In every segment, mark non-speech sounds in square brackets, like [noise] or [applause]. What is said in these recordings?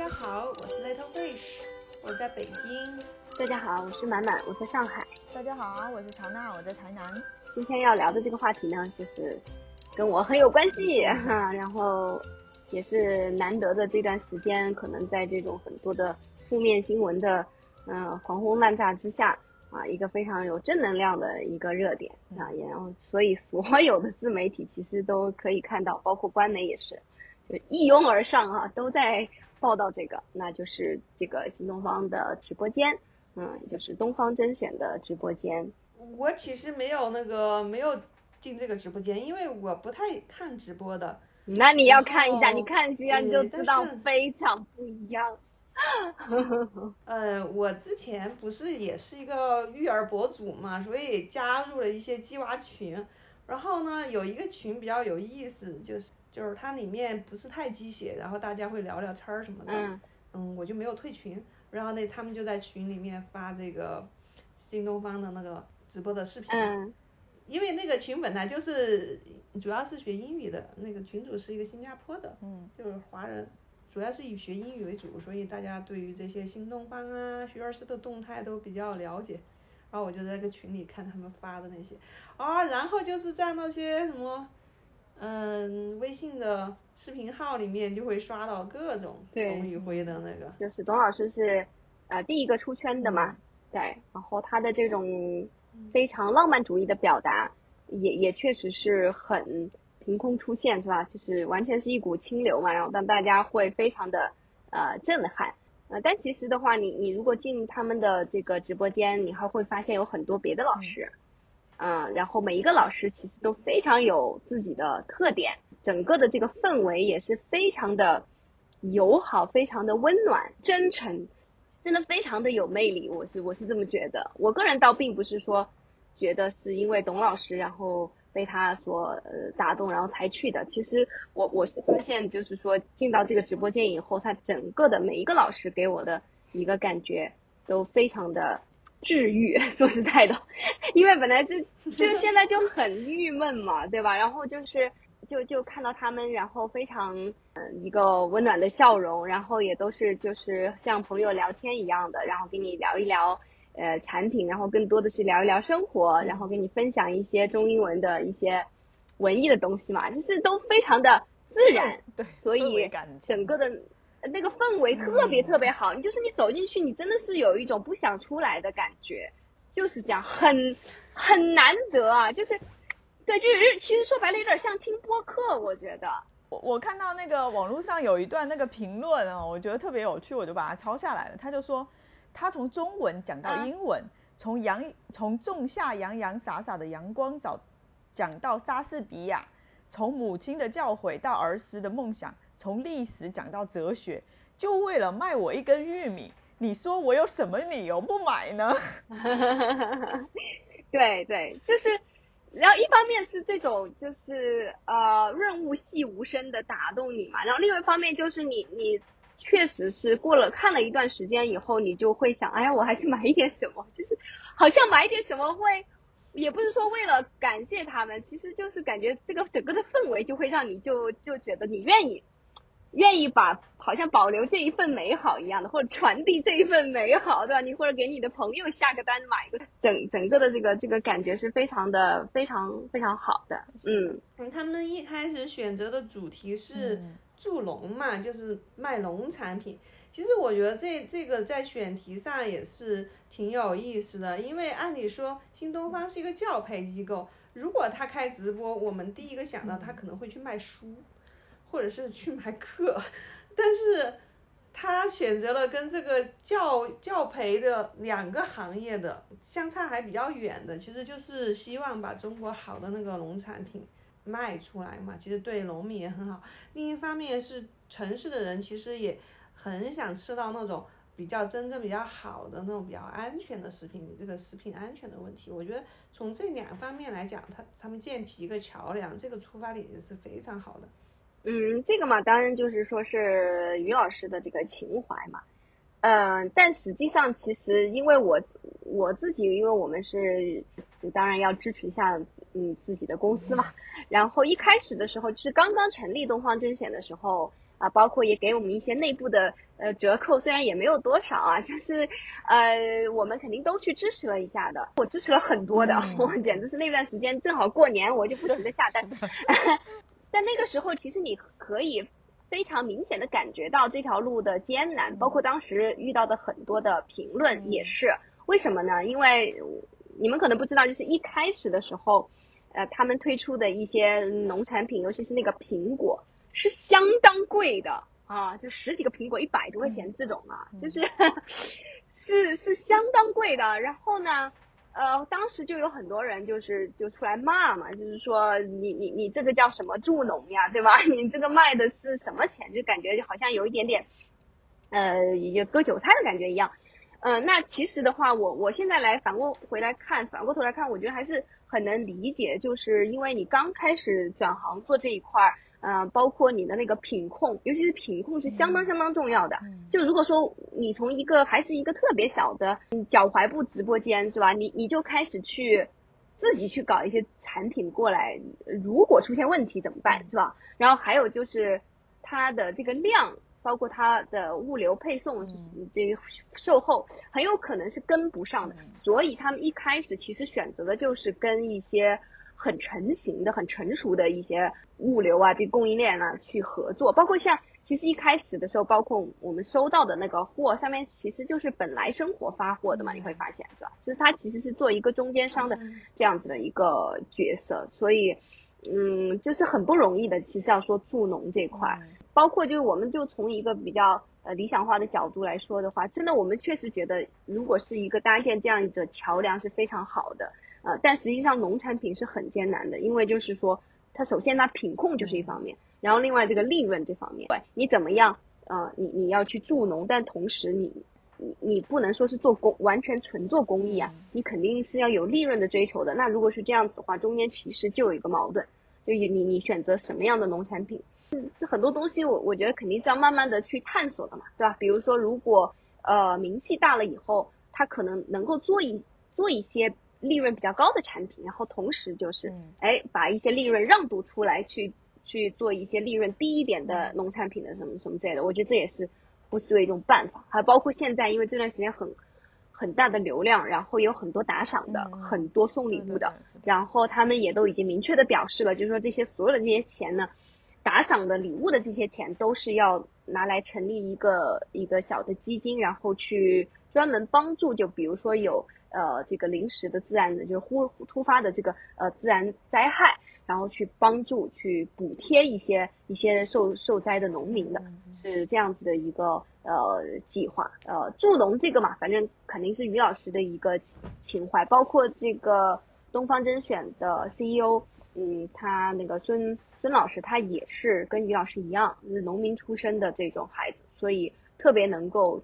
家好，我是 Little Fish，我在北京。大家好，我是满满，我在上海。大家好，我是乔娜，我在台南。今天要聊的这个话题呢，就是跟我很有关系，[laughs] 然后也是难得的这段时间，可能在这种很多的负面新闻的嗯狂轰滥炸之下啊，一个非常有正能量的一个热点啊，然后所以所有的自媒体其实都可以看到，包括官媒也是。就一拥而上啊，都在报道这个，那就是这个新东方的直播间，嗯，就是东方甄选的直播间。我其实没有那个没有进这个直播间，因为我不太看直播的。那你要看一下，你看一下你就知道非常不一样。[laughs] 呃，我之前不是也是一个育儿博主嘛，所以加入了一些鸡娃群。然后呢，有一个群比较有意思，就是。就是它里面不是太鸡血，然后大家会聊聊天儿什么的，嗯，我就没有退群，然后那他们就在群里面发这个新东方的那个直播的视频，因为那个群本来就是主要是学英语的，那个群主是一个新加坡的，嗯，就是华人，主要是以学英语为主，所以大家对于这些新东方啊、学而思的动态都比较了解，然后我就在那个群里看他们发的那些，啊，然后就是在那些什么。嗯，微信的视频号里面就会刷到各种董宇辉的那个，就是董老师是，呃，第一个出圈的嘛，对，然后他的这种非常浪漫主义的表达，也也确实是很凭空出现，是吧？就是完全是一股清流嘛，然后让大家会非常的呃震撼，呃，但其实的话，你你如果进他们的这个直播间，你还会发现有很多别的老师。嗯，嗯然后每一个老师其实都非常有自己的特点，整个的这个氛围也是非常的友好，非常的温暖、真诚，真的非常的有魅力。我是我是这么觉得。我个人倒并不是说觉得是因为董老师然后被他所呃打动然后才去的。其实我我是发现就是说进到这个直播间以后，他整个的每一个老师给我的一个感觉都非常的。治愈，[laughs] 说实在的，因为本来就就现在就很郁闷嘛，对吧？然后就是就就看到他们，然后非常嗯一个温暖的笑容，然后也都是就是像朋友聊天一样的，然后跟你聊一聊呃产品，然后更多的是聊一聊生活，然后跟你分享一些中英文的一些文艺的东西嘛，就是都非常的自然，对，所以整个的。那个氛围特别特别好，你就是你走进去，你真的是有一种不想出来的感觉，就是这样，很很难得啊，就是，对，就是其实说白了有点像听播客，我觉得。我我看到那个网络上有一段那个评论啊，我觉得特别有趣，我就把它抄下来了。他就说，他从中文讲到英文，从阳从仲夏洋洋洒洒的阳光找讲到莎士比亚，从母亲的教诲到儿时的梦想。从历史讲到哲学，就为了卖我一根玉米，你说我有什么理由不买呢？[laughs] 对对，就是，然后一方面是这种就是呃润物细无声的打动你嘛，然后另外一方面就是你你确实是过了看了一段时间以后，你就会想，哎呀，我还是买一点什么，就是好像买一点什么会，也不是说为了感谢他们，其实就是感觉这个整个的氛围就会让你就就觉得你愿意。愿意把好像保留这一份美好一样的，或者传递这一份美好，对吧？你或者给你的朋友下个单买一个，整整个的这个这个感觉是非常的非常非常好的。嗯，他们一开始选择的主题是助农嘛，就是卖农产品。其实我觉得这这个在选题上也是挺有意思的，因为按理说新东方是一个教培机构，如果他开直播，我们第一个想到他可能会去卖书。或者是去买课，但是他选择了跟这个教教培的两个行业的相差还比较远的，其实就是希望把中国好的那个农产品卖出来嘛，其实对农民也很好。另一方面是城市的人其实也很想吃到那种比较真正比较好的那种比较安全的食品，这个食品安全的问题，我觉得从这两方面来讲，他他们建起一个桥梁，这个出发点也是非常好的。嗯，这个嘛，当然就是说是于老师的这个情怀嘛，嗯，但实际上其实因为我我自己，因为我们是就当然要支持一下嗯自己的公司嘛，然后一开始的时候就是刚刚成立东方甄选的时候，啊，包括也给我们一些内部的呃折扣，虽然也没有多少啊，就是呃我们肯定都去支持了一下的，我支持了很多的，[laughs] 我简直是那段时间正好过年，我就不停的下单。[laughs] 在那个时候，其实你可以非常明显的感觉到这条路的艰难，包括当时遇到的很多的评论也是。为什么呢？因为你们可能不知道，就是一开始的时候，呃，他们推出的一些农产品，尤其是那个苹果。是相当贵的啊，就十几个苹果一百多块钱这种啊，就是 [laughs] 是是相当贵的。然后呢，呃，当时就有很多人就是就出来骂嘛，就是说你你你这个叫什么助农呀，对吧？[laughs] 你这个卖的是什么钱？就感觉就好像有一点点，呃，也割韭菜的感觉一样。嗯，那其实的话，我我现在来反过回来看，反过头来看，我觉得还是很能理解，就是因为你刚开始转行做这一块儿。嗯，包括你的那个品控，尤其是品控是相当相当重要的。就如果说你从一个还是一个特别小的脚踝部直播间是吧？你你就开始去自己去搞一些产品过来，如果出现问题怎么办是吧？然后还有就是它的这个量，包括它的物流配送，这售后很有可能是跟不上的。所以他们一开始其实选择的就是跟一些。很成型的、很成熟的一些物流啊，这供应链啊去合作，包括像其实一开始的时候，包括我们收到的那个货上面，其实就是本来生活发货的嘛，你会发现是吧？就是它其实是做一个中间商的这样子的一个角色，所以嗯，就是很不容易的。其实要说助农这块，包括就是我们就从一个比较呃理想化的角度来说的话，真的我们确实觉得，如果是一个搭建这样一个桥梁是非常好的。呃，但实际上农产品是很艰难的，因为就是说，它首先它品控就是一方面，然后另外这个利润这方面，对，你怎么样？呃，你你要去助农，但同时你你你不能说是做工完全纯做公益啊，你肯定是要有利润的追求的。那如果是这样子的话，中间其实就有一个矛盾，就你你选择什么样的农产品，这很多东西我我觉得肯定是要慢慢的去探索的嘛，对吧？比如说如果呃名气大了以后，他可能能够做一做一些。利润比较高的产品，然后同时就是，哎，把一些利润让渡出来，去去做一些利润低一点的农产品的什么什么之类的，我觉得这也是不失为一种办法。还包括现在，因为这段时间很很大的流量，然后有很多打赏的，很多送礼物的，然后他们也都已经明确的表示了，就是说这些所有的这些钱呢，打赏的礼物的这些钱都是要拿来成立一个一个小的基金，然后去专门帮助，就比如说有。呃，这个临时的自然的，就是忽突发的这个呃自然灾害，然后去帮助去补贴一些一些受受灾的农民的，是这样子的一个呃计划。呃，助农这个嘛，反正肯定是于老师的一个情怀，包括这个东方甄选的 CEO，嗯，他那个孙孙老师，他也是跟于老师一样，就是农民出身的这种孩子，所以特别能够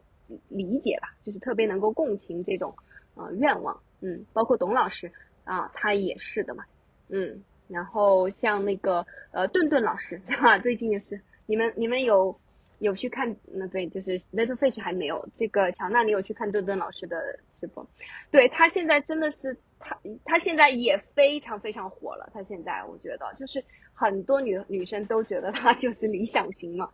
理解吧，就是特别能够共情这种。啊，愿望，嗯，包括董老师啊，他也是的嘛，嗯，然后像那个呃，顿顿老师，[laughs] 对吧？最近也是，你们你们有有去看？那对，就是 Little Fish 还没有。这个乔娜，你有去看顿顿老师的直播？对他现在真的是，他他现在也非常非常火了。他现在我觉得，就是很多女女生都觉得他就是理想型嘛，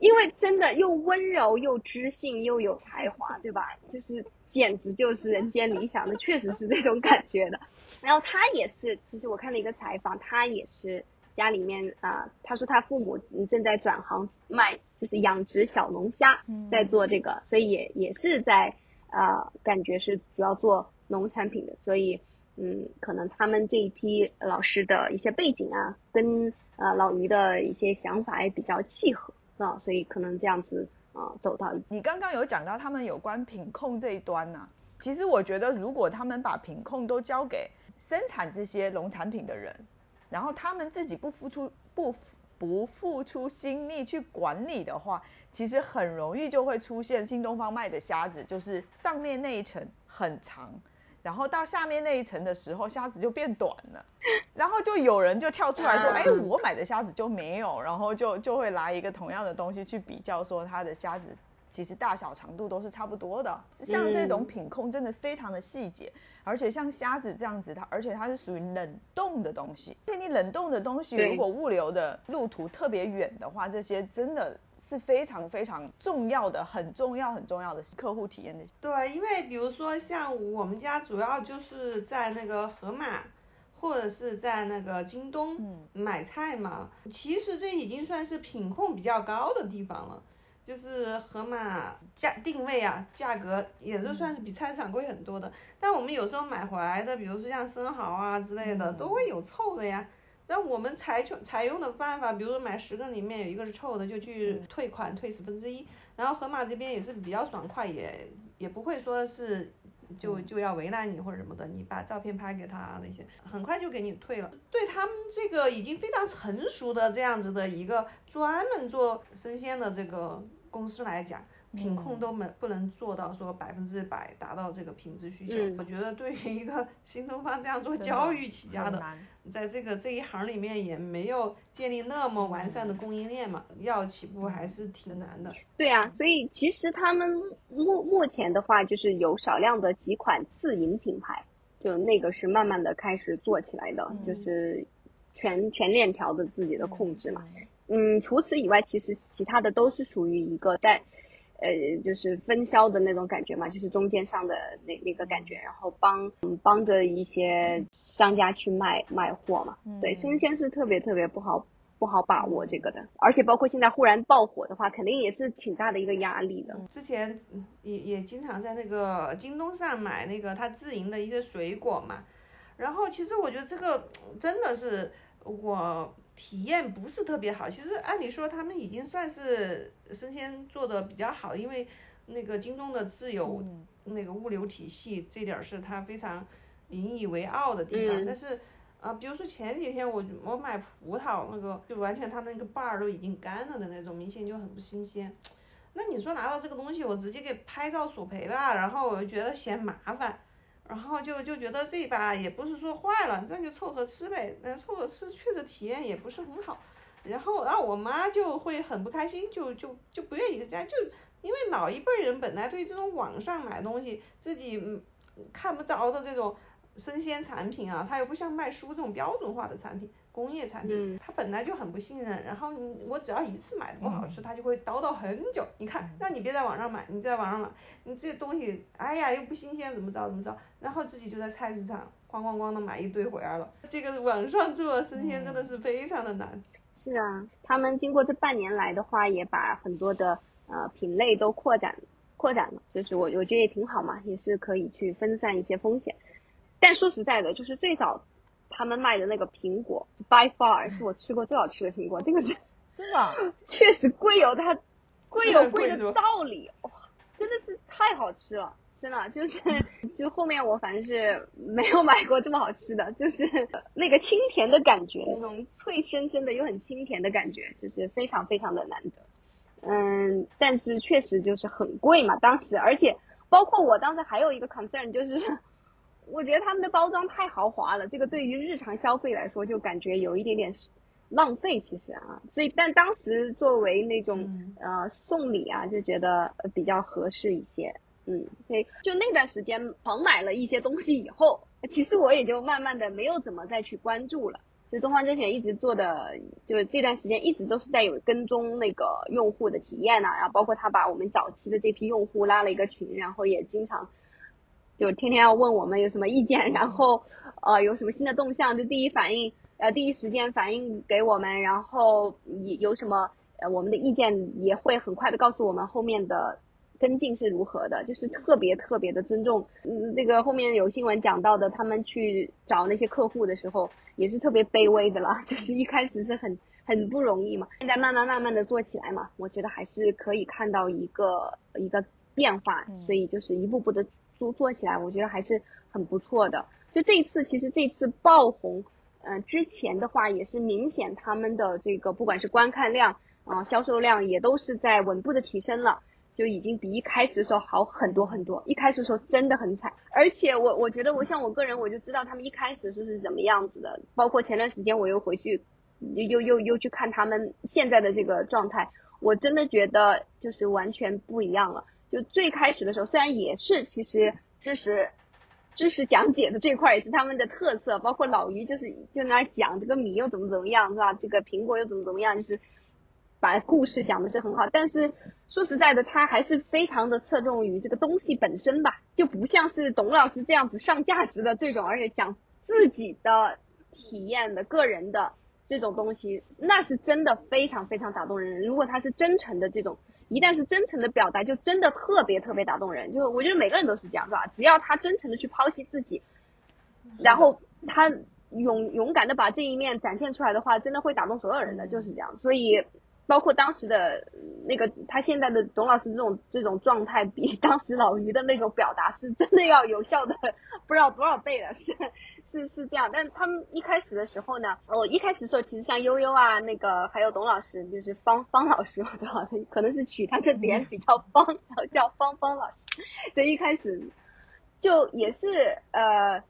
因为真的又温柔又知性又有才华，对吧？就是。简直就是人间理想的，确实是这种感觉的。[laughs] 然后他也是，其实我看了一个采访，他也是家里面啊，他说他父母正在转行卖，就是养殖小龙虾，在做这个，所以也也是在啊，感觉是主要做农产品的，所以嗯，可能他们这一批老师的一些背景啊，跟呃老于的一些想法也比较契合啊，所以可能这样子。啊，走到你刚刚有讲到他们有关品控这一端呢。其实我觉得，如果他们把品控都交给生产这些农产品的人，然后他们自己不付出不不付出心力去管理的话，其实很容易就会出现新东方卖的虾子，就是上面那一层很长。然后到下面那一层的时候，虾子就变短了，然后就有人就跳出来说：“哎，我买的虾子就没有。”然后就就会拿一个同样的东西去比较，说它的虾子其实大小长度都是差不多的。像这种品控真的非常的细节，而且像虾子这样子，它而且它是属于冷冻的东西，所以你冷冻的东西如果物流的路途特别远的话，这些真的是非常非常重要的、很重要、很重要的客户体验的。对，因为比如说像我们家主要就是在那个盒马。或者是在那个京东买菜嘛，其实这已经算是品控比较高的地方了，就是盒马价定位啊，价格也就算是比菜市场贵很多的。但我们有时候买回来的，比如说像生蚝啊之类的，都会有臭的呀。那我们采取采用的办法，比如说买十个里面有一个是臭的，就去退款退十分之一。然后盒马这边也是比较爽快，也也不会说是。就就要为难你或者什么的，你把照片拍给他那些，很快就给你退了。对他们这个已经非常成熟的这样子的一个专门做生鲜的这个公司来讲。品控都没不能做到说百分之百达到这个品质需求，我觉得对于一个新东方这样做教育起家的，在这个这一行里面也没有建立那么完善的供应链嘛，要起步还是挺难的。对啊，所以其实他们目目前的话，就是有少量的几款自营品牌，就那个是慢慢的开始做起来的，就是全全链条的自己的控制嘛。嗯，除此以外，其实其他的都是属于一个在。呃，就是分销的那种感觉嘛，就是中间商的那那个感觉，然后帮帮着一些商家去卖卖货嘛。对，生鲜是特别特别不好不好把握这个的，而且包括现在忽然爆火的话，肯定也是挺大的一个压力的。之前也也经常在那个京东上买那个他自营的一些水果嘛，然后其实我觉得这个真的是我。体验不是特别好，其实按理说他们已经算是生鲜做的比较好，因为那个京东的自有那个物流体系，这点是他非常引以为傲的地方。但是啊，比如说前几天我我买葡萄，那个就完全它那个瓣儿都已经干了的那种，明显就很不新鲜。那你说拿到这个东西，我直接给拍照索赔吧，然后我又觉得嫌麻烦。然后就就觉得这把也不是说坏了，那就凑合吃呗。那凑合吃确实体验也不是很好。然后，然后我妈就会很不开心，就就就不愿意在家，就因为老一辈人本来对这种网上买东西自己看不着的这种生鲜产品啊，它又不像卖书这种标准化的产品。工业产品，他本来就很不信任，然后你我只要一次买的不好吃，他就会叨叨很久。你看，让你别在网上买，你在网上买，你这东西，哎呀又不新鲜，怎么着怎么着，然后自己就在菜市场咣咣咣的买一堆回来了。这个网上做生鲜真的是非常的难。是啊，他们经过这半年来的话，也把很多的呃品类都扩展扩展了，就是我我觉得也挺好嘛，也是可以去分散一些风险。但说实在的，就是最早。他们卖的那个苹果，by far 是我吃过最好吃的苹果，这个是 [laughs] 真的？[laughs] 确实贵有它贵有贵的道理，哇，真的是太好吃了，真的就是就后面我反正是没有买过这么好吃的，就是那个清甜的感觉，那种脆生生的又很清甜的感觉，就是非常非常的难得。嗯，但是确实就是很贵嘛，当时，而且包括我当时还有一个 concern 就是。我觉得他们的包装太豪华了，这个对于日常消费来说就感觉有一点点浪费，其实啊，所以但当时作为那种呃送礼啊，就觉得比较合适一些，嗯，所以就那段时间狂买了一些东西以后，其实我也就慢慢的没有怎么再去关注了。就东方甄选一直做的，就这段时间一直都是在有跟踪那个用户的体验啊，然后包括他把我们早期的这批用户拉了一个群，然后也经常。就天天要问我们有什么意见，然后呃有什么新的动向，就第一反应呃第一时间反映给我们，然后也有什么呃我们的意见也会很快的告诉我们后面的跟进是如何的，就是特别特别的尊重。嗯，那个后面有新闻讲到的，他们去找那些客户的时候也是特别卑微的了，[laughs] 就是一开始是很很不容易嘛，现在慢慢慢慢的做起来嘛，我觉得还是可以看到一个一个变化，所以就是一步步的。做做起来，我觉得还是很不错的。就这一次，其实这次爆红，嗯，之前的话也是明显他们的这个不管是观看量啊，销售量也都是在稳步的提升了，就已经比一开始的时候好很多很多。一开始的时候真的很惨，而且我我觉得我像我个人我就知道他们一开始是是怎么样子的，包括前段时间我又回去又又又去看他们现在的这个状态，我真的觉得就是完全不一样了。就最开始的时候，虽然也是其实知识知识讲解的这块也是他们的特色，包括老于就是就那儿讲这个米又怎么怎么样是吧？这个苹果又怎么怎么样，就是把故事讲的是很好，但是说实在的，他还是非常的侧重于这个东西本身吧，就不像是董老师这样子上价值的这种，而且讲自己的体验的个人的这种东西，那是真的非常非常打动人。如果他是真诚的这种，一旦是真诚的表达，就真的特别特别打动人。就我觉得每个人都是这样，是吧？只要他真诚的去剖析自己，然后他勇勇敢的把这一面展现出来的话，真的会打动所有人的，就是这样。所以。包括当时的那个他现在的董老师这种这种状态，比 [laughs] 当时老于的那种表达是真的要有效的不知道多少倍了，是是是这样。但他们一开始的时候呢，我一开始说其实像悠悠啊，那个还有董老师，就是方方老师嘛，对吧？[laughs] 可能是取他的脸比较方，然后叫方方老师。对一开始就也是呃，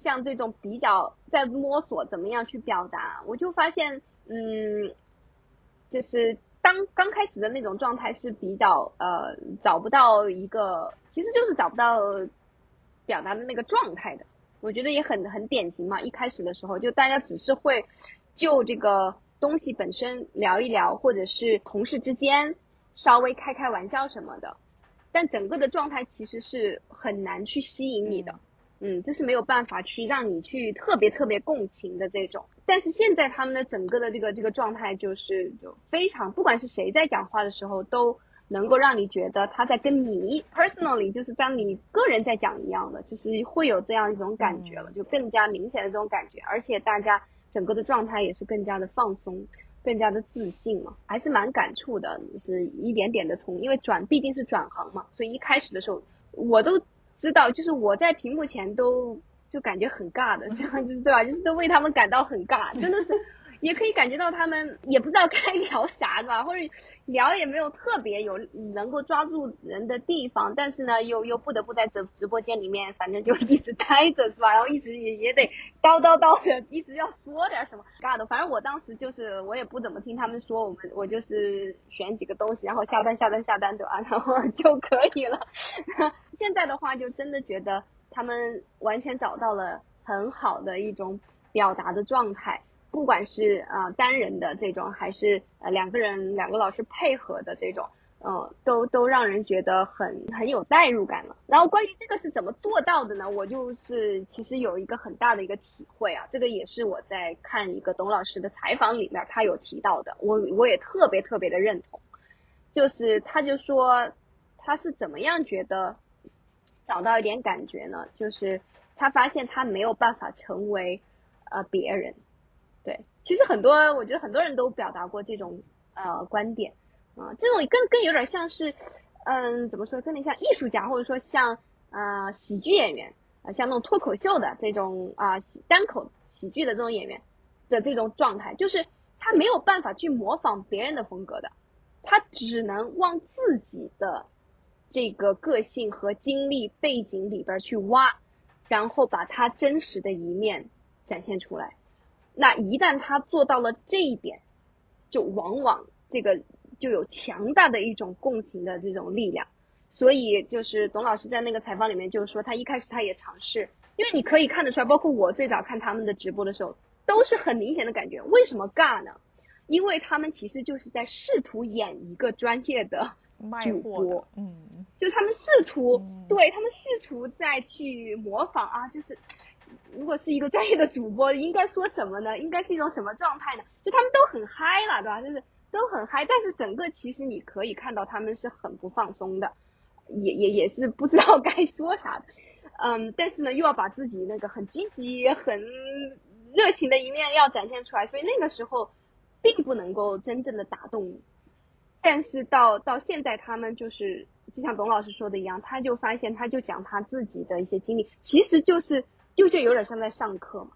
像这种比较在摸索怎么样去表达，我就发现嗯。就是当刚开始的那种状态是比较呃找不到一个，其实就是找不到表达的那个状态的。我觉得也很很典型嘛。一开始的时候，就大家只是会就这个东西本身聊一聊，或者是同事之间稍微开开玩笑什么的，但整个的状态其实是很难去吸引你的。嗯，这是没有办法去让你去特别特别共情的这种。但是现在他们的整个的这个这个状态就是就非常，不管是谁在讲话的时候，都能够让你觉得他在跟你 personally，就是当你个人在讲一样的，就是会有这样一种感觉了，就更加明显的这种感觉。而且大家整个的状态也是更加的放松，更加的自信嘛，还是蛮感触的。就是一点点的从，因为转毕竟是转行嘛，所以一开始的时候我都。知道，就是我在屏幕前都就感觉很尬的，就是对吧？就是都为他们感到很尬，真的是。也可以感觉到他们也不知道该 [laughs] 聊啥，吧？或者聊也没有特别有能够抓住人的地方，但是呢，又又不得不在直直播间里面，反正就一直待着，是吧？然后一直也也得叨叨叨的，一直要说点什么尬的。反正我当时就是我也不怎么听他们说，我们我就是选几个东西，然后下单下单下单，对吧？然后就可以了。[laughs] 现在的话，就真的觉得他们完全找到了很好的一种表达的状态。不管是啊单人的这种，还是呃两个人两个老师配合的这种，嗯，都都让人觉得很很有代入感了。然后关于这个是怎么做到的呢？我就是其实有一个很大的一个体会啊，这个也是我在看一个董老师的采访里面他有提到的，我我也特别特别的认同，就是他就说他是怎么样觉得找到一点感觉呢？就是他发现他没有办法成为呃别人。对，其实很多，我觉得很多人都表达过这种呃观点，啊，这种更更有点像是，嗯，怎么说，更点像艺术家，或者说像呃喜剧演员，啊，像那种脱口秀的这种啊单口喜剧的这种演员的这种状态，就是他没有办法去模仿别人的风格的，他只能往自己的这个个性和经历背景里边去挖，然后把他真实的一面展现出来。那一旦他做到了这一点，就往往这个就有强大的一种共情的这种力量。所以就是董老师在那个采访里面就是说，他一开始他也尝试，因为你可以看得出来，包括我最早看他们的直播的时候，都是很明显的感觉。为什么尬呢？因为他们其实就是在试图演一个专业的主播，嗯，就他们试图，对他们试图再去模仿啊，就是。如果是一个专业的主播，应该说什么呢？应该是一种什么状态呢？就他们都很嗨了，对吧？就是都很嗨，但是整个其实你可以看到他们是很不放松的，也也也是不知道 [laughs] 该说啥的，嗯，但是呢又要把自己那个很积极、很热情的一面要展现出来，所以那个时候并不能够真正的打动你。但是到到现在，他们就是就像董老师说的一样，他就发现，他就讲他自己的一些经历，其实就是。就就有点像在上课嘛，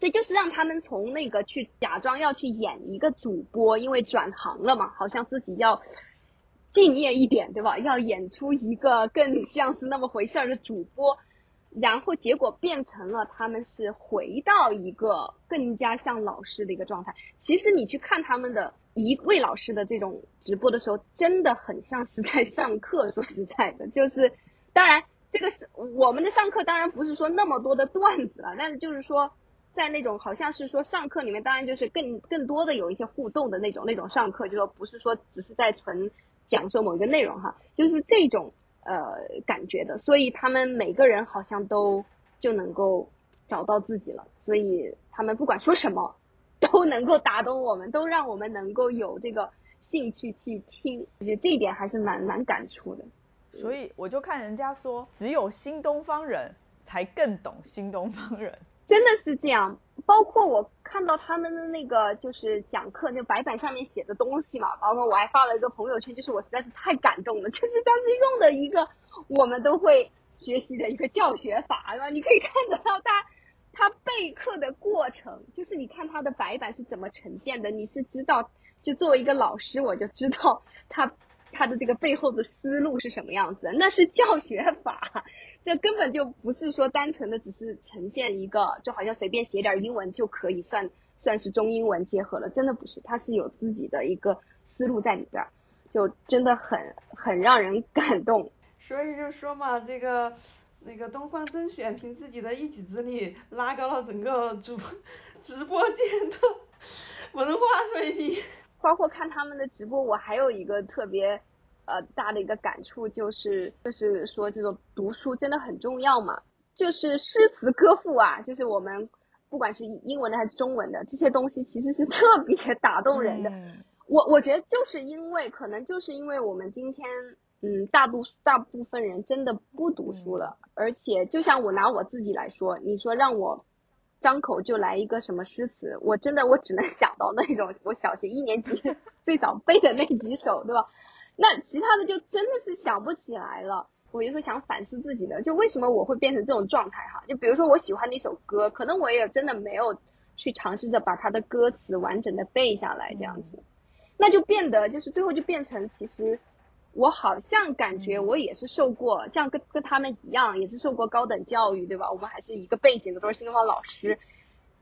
所以就是让他们从那个去假装要去演一个主播，因为转行了嘛，好像自己要敬业一点，对吧？要演出一个更像是那么回事儿的主播，然后结果变成了他们是回到一个更加像老师的一个状态。其实你去看他们的一位老师的这种直播的时候，真的很像是在上课。[laughs] 说实在的，就是当然。这个是我们的上课，当然不是说那么多的段子了，但是就是说，在那种好像是说上课里面，当然就是更更多的有一些互动的那种那种上课，就说不是说只是在纯讲授某一个内容哈，就是这种呃感觉的，所以他们每个人好像都就能够找到自己了，所以他们不管说什么都能够打动我们，都让我们能够有这个兴趣去听，我觉得这一点还是蛮蛮感触的。所以我就看人家说，只有新东方人才更懂新东方人，真的是这样。包括我看到他们的那个就是讲课那白板上面写的东西嘛，包括我还发了一个朋友圈，就是我实在是太感动了，[laughs] 就是当时用的一个我们都会学习的一个教学法，对吧？你可以看得到他他备课的过程，就是你看他的白板是怎么呈现的，你是知道，就作为一个老师，我就知道他。他的这个背后的思路是什么样子？那是教学法，这根本就不是说单纯的只是呈现一个，就好像随便写点英文就可以算算是中英文结合了，真的不是，他是有自己的一个思路在里边，就真的很很让人感动。所以就说嘛，这个那个东方甄选凭自己的一己之力拉高了整个主直播间的文化水平。包括看他们的直播，我还有一个特别，呃，大的一个感触就是，就是说这种读书真的很重要嘛。就是诗词歌赋啊，就是我们不管是英文的还是中文的这些东西，其实是特别打动人的。我我觉得就是因为，可能就是因为我们今天，嗯，大部大部分人真的不读书了，而且就像我拿我自己来说，你说让我。张口就来一个什么诗词，我真的我只能想到那种我小学一年级 [laughs] 最早背的那几首，对吧？那其他的就真的是想不起来了。我有时候想反思自己的，就为什么我会变成这种状态哈？就比如说我喜欢的一首歌，可能我也真的没有去尝试着把它的歌词完整的背下来，这样子，那就变得就是最后就变成其实。我好像感觉我也是受过，像跟跟他们一样，也是受过高等教育，对吧？我们还是一个背景的，都是新东方老师。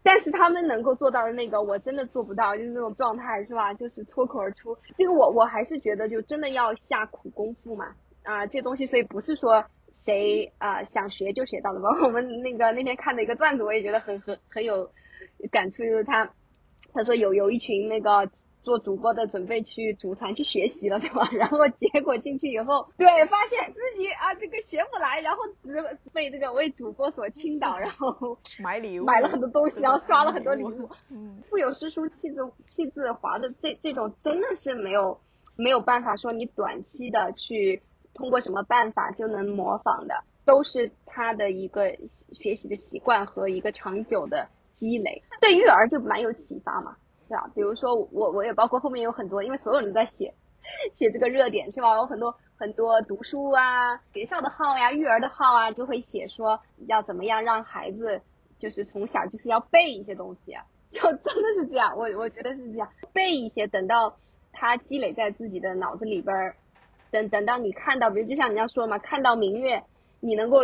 但是他们能够做到的那个，我真的做不到，就是那种状态，是吧？就是脱口而出。这个我我还是觉得，就真的要下苦功夫嘛。啊，这东西，所以不是说谁啊想学就学到的吧？我们那个那天看的一个段子，我也觉得很很很有感触，就是他他说有有一群那个。做主播的准备去组团去学习了，对吧？[laughs] 然后结果进去以后，对，发现自己啊这个学不来，然后只被这个为主播所倾倒，[laughs] 然后买礼物，买了很多东西，然后刷了很多礼物。嗯，腹有诗书气自气自华的这这种真的是没有没有办法说你短期的去通过什么办法就能模仿的，都是他的一个学习的习惯和一个长久的积累。对育儿就蛮有启发嘛。对啊，比如说我我也包括后面有很多，因为所有人在写写这个热点是吧？有很多很多读书啊、学校的号呀、育儿的号啊，就会写说要怎么样让孩子就是从小就是要背一些东西啊，[laughs] 就真的是这样，我我觉得是这样，背一些，等到他积累在自己的脑子里边儿，等等到你看到，比如就像你要说嘛，看到明月，你能够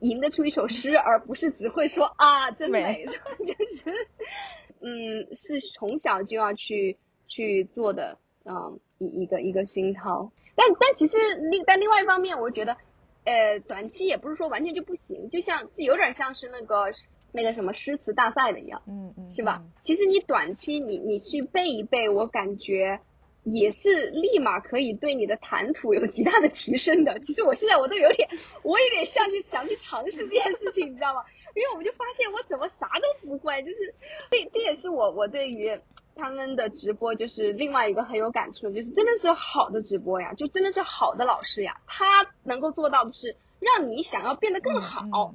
吟得出一首诗，而不是只会说啊真美，[laughs] 就是。嗯，是从小就要去去做的，嗯，一一个一个熏陶。但但其实另但另外一方面，我觉得，呃，短期也不是说完全就不行，就像就有点像是那个那个什么诗词大赛的一样，嗯嗯，是吧？其实你短期你你去背一背，我感觉也是立马可以对你的谈吐有极大的提升的。其实我现在我都有点，我有点像去想去尝试这件事情，你知道吗？因为我们就发现我怎么啥都不会，就是这这也是我我对于他们的直播就是另外一个很有感触，就是真的是好的直播呀，就真的是好的老师呀，他能够做到的是让你想要变得更好，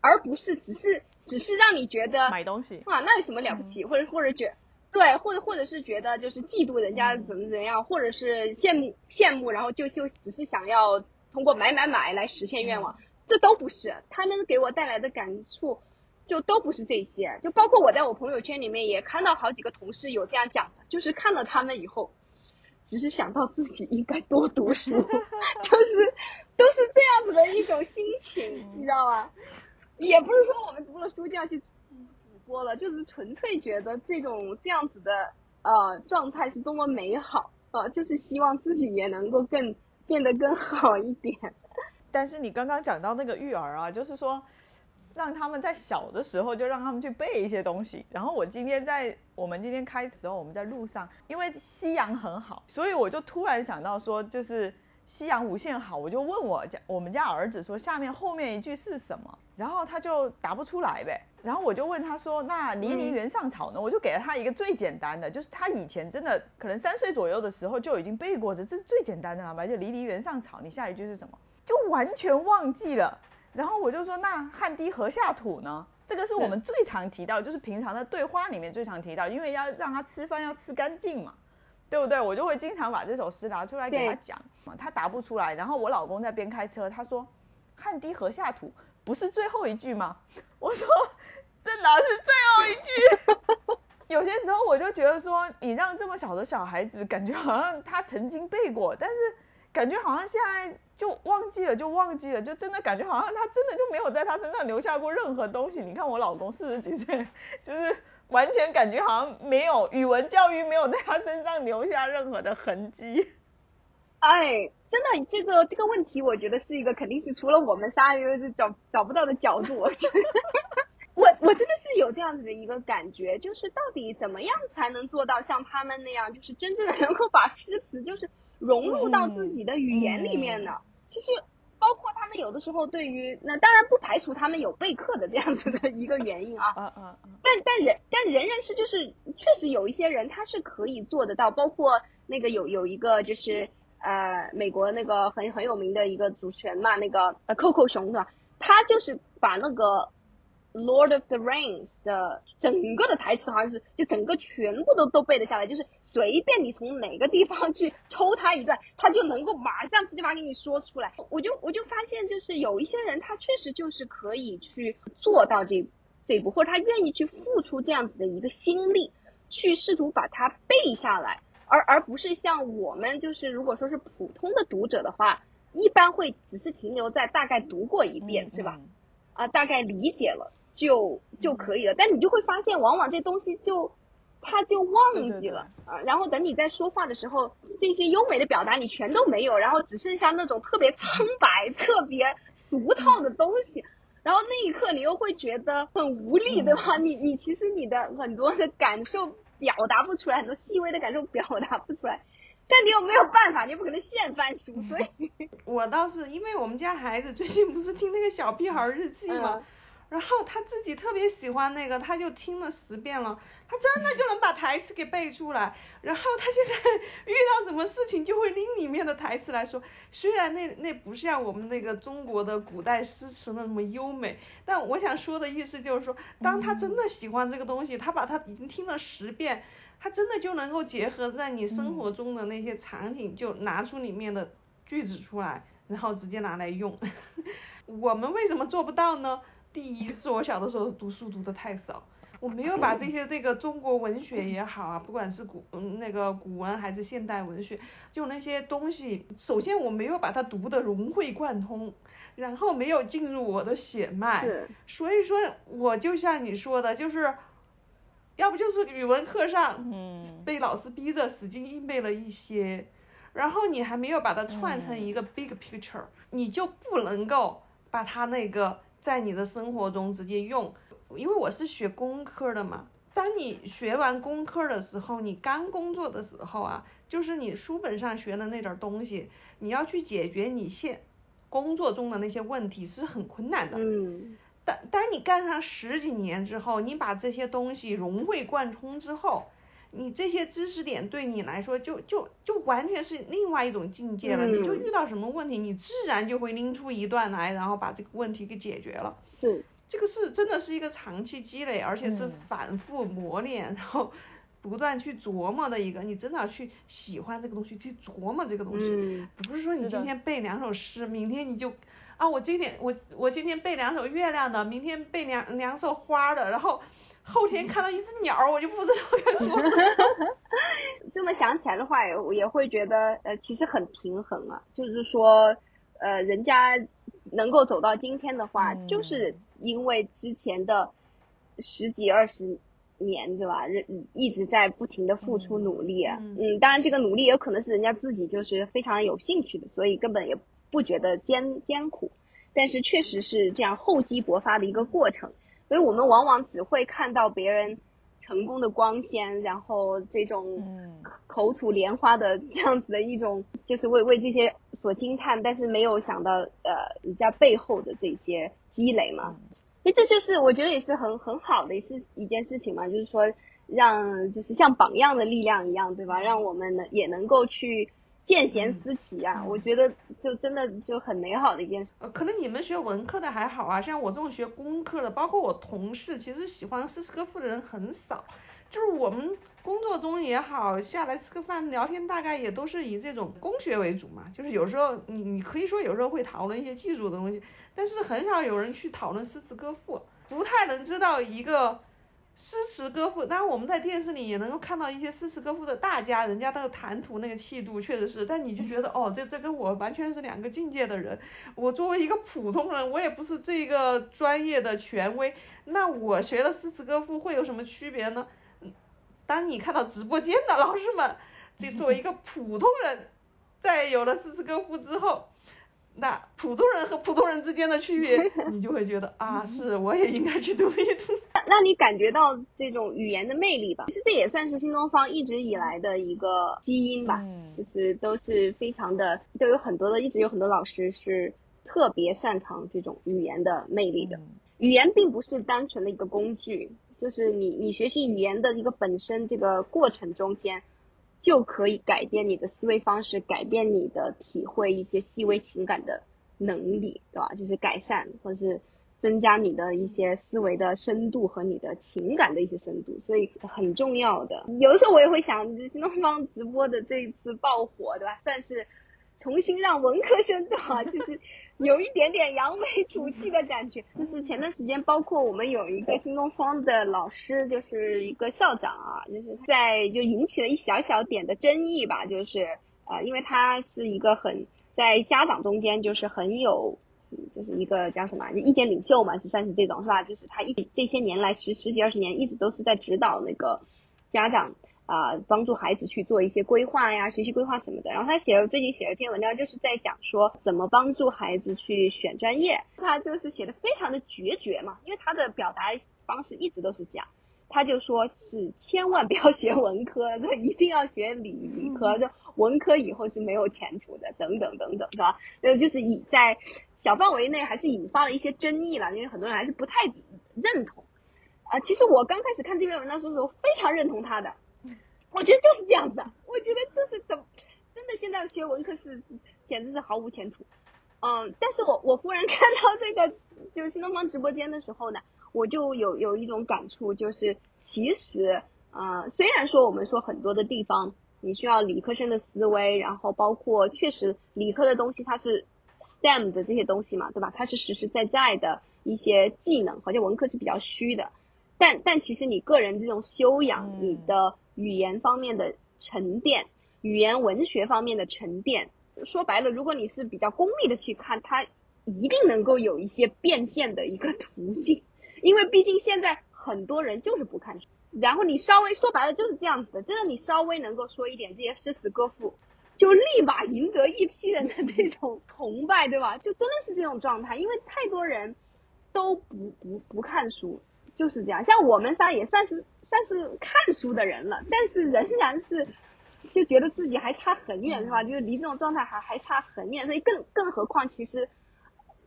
而不是只是只是让你觉得买东西哇那有什么了不起，或者或者觉对，或者或者是觉得就是嫉妒人家怎么怎么样，或者是羡慕羡慕，然后就就只是想要通过买买买来实现愿望。这都不是，他们给我带来的感触，就都不是这些，就包括我在我朋友圈里面也看到好几个同事有这样讲的，就是看了他们以后，只是想到自己应该多读书，[laughs] 就是都是这样子的一种心情，你知道吗？也不是说我们读了书就要去主播了，就是纯粹觉得这种这样子的呃状态是多么美好呃，就是希望自己也能够更变得更好一点。但是你刚刚讲到那个育儿啊，就是说，让他们在小的时候就让他们去背一些东西。然后我今天在我们今天开始后，我们在路上，因为夕阳很好，所以我就突然想到说，就是夕阳无限好，我就问我家我们家儿子说，下面后面一句是什么？然后他就答不出来呗。然后我就问他说，那离离原上草呢？我就给了他一个最简单的，就是他以前真的可能三岁左右的时候就已经背过的，这是最简单的了吧？就离离原上草，你下一句是什么？就完全忘记了。然后我就说，那汗滴禾下土呢？这个是我们最常提到，就是平常在对话里面最常提到，因为要让他吃饭要吃干净嘛，对不对？我就会经常把这首诗拿出来给他讲嘛，他答不出来。然后我老公在边开车，他说，汗滴禾下土不是最后一句吗？[laughs] 我说，这哪是最后一句？[laughs] 有些时候我就觉得说，你让这么小的小孩子感觉好像他曾经背过，但是感觉好像现在。就忘记了，就忘记了，就真的感觉好像他真的就没有在他身上留下过任何东西。你看我老公四十几岁，就是完全感觉好像没有语文教育没有在他身上留下任何的痕迹。哎，真的这个这个问题，我觉得是一个肯定是除了我们仨人找找不到的角度。[laughs] 我我真的是有这样子的一个感觉，就是到底怎么样才能做到像他们那样，就是真正的能够把诗词就是融入到自己的语言里面呢？其实，包括他们有的时候对于那当然不排除他们有备课的这样子的一个原因啊。嗯嗯嗯。但但人但仍然是就是确实有一些人他是可以做得到，包括那个有有一个就是呃美国那个很很有名的一个主持人嘛，那个呃 Coco 熊是吧？他就是把那个 Lord of the Rings 的整个的台词好像是就整个全部都都背得下来，就是。随便你从哪个地方去抽他一段，他就能够马上噼里啪啦给你说出来。我就我就发现，就是有一些人，他确实就是可以去做到这这一步，或者他愿意去付出这样子的一个心力，去试图把它背下来，而而不是像我们，就是如果说是普通的读者的话，一般会只是停留在大概读过一遍，是吧？啊，大概理解了就就可以了。但你就会发现，往往这东西就。他就忘记了啊，然后等你在说话的时候，这些优美的表达你全都没有，然后只剩下那种特别苍白、特别俗套的东西，然后那一刻你又会觉得很无力，对吧？你你其实你的很多的感受表达不出来，很多细微的感受表达不出来，但你又没有办法，你不可能现翻书，所以，我倒是因为我们家孩子最近不是听那个小屁孩日记吗？然后他自己特别喜欢那个，他就听了十遍了，他真的就能把台词给背出来。然后他现在 [laughs] 遇到什么事情就会拎里面的台词来说，虽然那那不像我们那个中国的古代诗词那么优美，但我想说的意思就是说，当他真的喜欢这个东西，他把他已经听了十遍，他真的就能够结合在你生活中的那些场景，就拿出里面的句子出来，然后直接拿来用。[laughs] 我们为什么做不到呢？第一是我小的时候读书读的太少，我没有把这些这个中国文学也好啊，不管是古嗯那个古文还是现代文学，就那些东西，首先我没有把它读的融会贯通，然后没有进入我的血脉，所以说我就像你说的，就是，要不就是语文课上，被老师逼着死记硬背了一些，然后你还没有把它串成一个 big picture，你就不能够把它那个。在你的生活中直接用，因为我是学工科的嘛。当你学完工科的时候，你刚工作的时候啊，就是你书本上学的那点东西，你要去解决你现工作中的那些问题是很困难的。嗯。当当你干上十几年之后，你把这些东西融会贯通之后。你这些知识点对你来说就就就完全是另外一种境界了。你就遇到什么问题，你自然就会拎出一段来，然后把这个问题给解决了。是，这个是真的是一个长期积累，而且是反复磨练，然后不断去琢磨的一个。你真的要去喜欢这个东西，去琢磨这个东西，不是说你今天背两首诗，明天你就啊，我今天我我今天背两首月亮的，明天背两两首花的，然后。后天看到一只鸟，我就不知道该说什么。[laughs] 这么想起来的话，也也会觉得，呃，其实很平衡啊。就是说，呃，人家能够走到今天的话，就是因为之前的十几二十年，对吧？人一直在不停的付出努力。嗯，当然这个努力也有可能是人家自己就是非常有兴趣的，所以根本也不觉得艰艰苦。但是确实是这样厚积薄发的一个过程，所以我们往往只会看到别人成功的光鲜，然后这种口吐莲花的这样子的一种，就是为为这些所惊叹，但是没有想到呃人家背后的这些积累嘛。所以这就是我觉得也是很很好的，也是一件事情嘛，就是说让就是像榜样的力量一样，对吧？让我们能也能够去。见贤思齐啊，我觉得就真的就很美好的一件事。呃，可能你们学文科的还好啊，像我这种学工科的，包括我同事，其实喜欢诗词歌赋的人很少。就是我们工作中也好，下来吃个饭聊天，大概也都是以这种工学为主嘛。就是有时候你你可以说有时候会讨论一些技术的东西，但是很少有人去讨论诗词歌赋，不太能知道一个。诗词歌赋，当然我们在电视里也能够看到一些诗词歌赋的大家，人家那个谈吐、那个气度，确实是。但你就觉得，哦，这这跟我完全是两个境界的人。我作为一个普通人，我也不是这个专业的权威，那我学了诗词歌赋会有什么区别呢？当你看到直播间的老师们，这作为一个普通人，在有了诗词歌赋之后。那普通人和普通人之间的区别，你就会觉得啊，是我也应该去读一读，[laughs] 让你感觉到这种语言的魅力吧。其实这也算是新东方一直以来的一个基因吧，就是都是非常的，就有很多的，一直有很多老师是特别擅长这种语言的魅力的。语言并不是单纯的一个工具，就是你你学习语言的一个本身这个过程中间。就可以改变你的思维方式，改变你的体会一些细微情感的能力，对吧？就是改善或者是增加你的一些思维的深度和你的情感的一些深度，所以很重要的。有的时候我也会想，新东方直播的这一次爆火，对吧？算是重新让文科生对吧？就是。有一点点扬眉吐气的感觉，就是前段时间，包括我们有一个新东方的老师，就是一个校长啊，就是在就引起了一小小点的争议吧，就是呃，因为他是一个很在家长中间就是很有，就是一个叫什么意见领袖嘛，就算是这种是吧？就是他一这些年来十十几二十年一直都是在指导那个家长。啊，帮助孩子去做一些规划呀，学习规划什么的。然后他写了最近写了一篇文章，就是在讲说怎么帮助孩子去选专业。他就是写的非常的决绝嘛，因为他的表达方式一直都是这样。他就说是千万不要学文科，就一定要学理理科，就文科以后是没有前途的，等等等等，是吧？呃，就是以在小范围内还是引发了一些争议了，因为很多人还是不太认同。啊，其实我刚开始看这篇文章的时候，非常认同他的。我觉得就是这样子，我觉得就是怎，真的现在学文科是简直是毫无前途，嗯，但是我我忽然看到这个就新东方直播间的时候呢，我就有有一种感触，就是其实呃，虽然说我们说很多的地方你需要理科生的思维，然后包括确实理科的东西它是 STEM 的这些东西嘛，对吧？它是实实在在的一些技能，好像文科是比较虚的，但但其实你个人这种修养，你的。语言方面的沉淀，语言文学方面的沉淀，说白了，如果你是比较功利的去看，它一定能够有一些变现的一个途径，[laughs] 因为毕竟现在很多人就是不看书，然后你稍微说白了就是这样子的，真的你稍微能够说一点这些诗词歌赋，就立马赢得一批人的这种崇拜，对吧？就真的是这种状态，因为太多人都不不不看书，就是这样，像我们仨也算是。算是看书的人了，但是仍然是就觉得自己还差很远，是吧？就是离这种状态还还差很远，所以更更何况，其实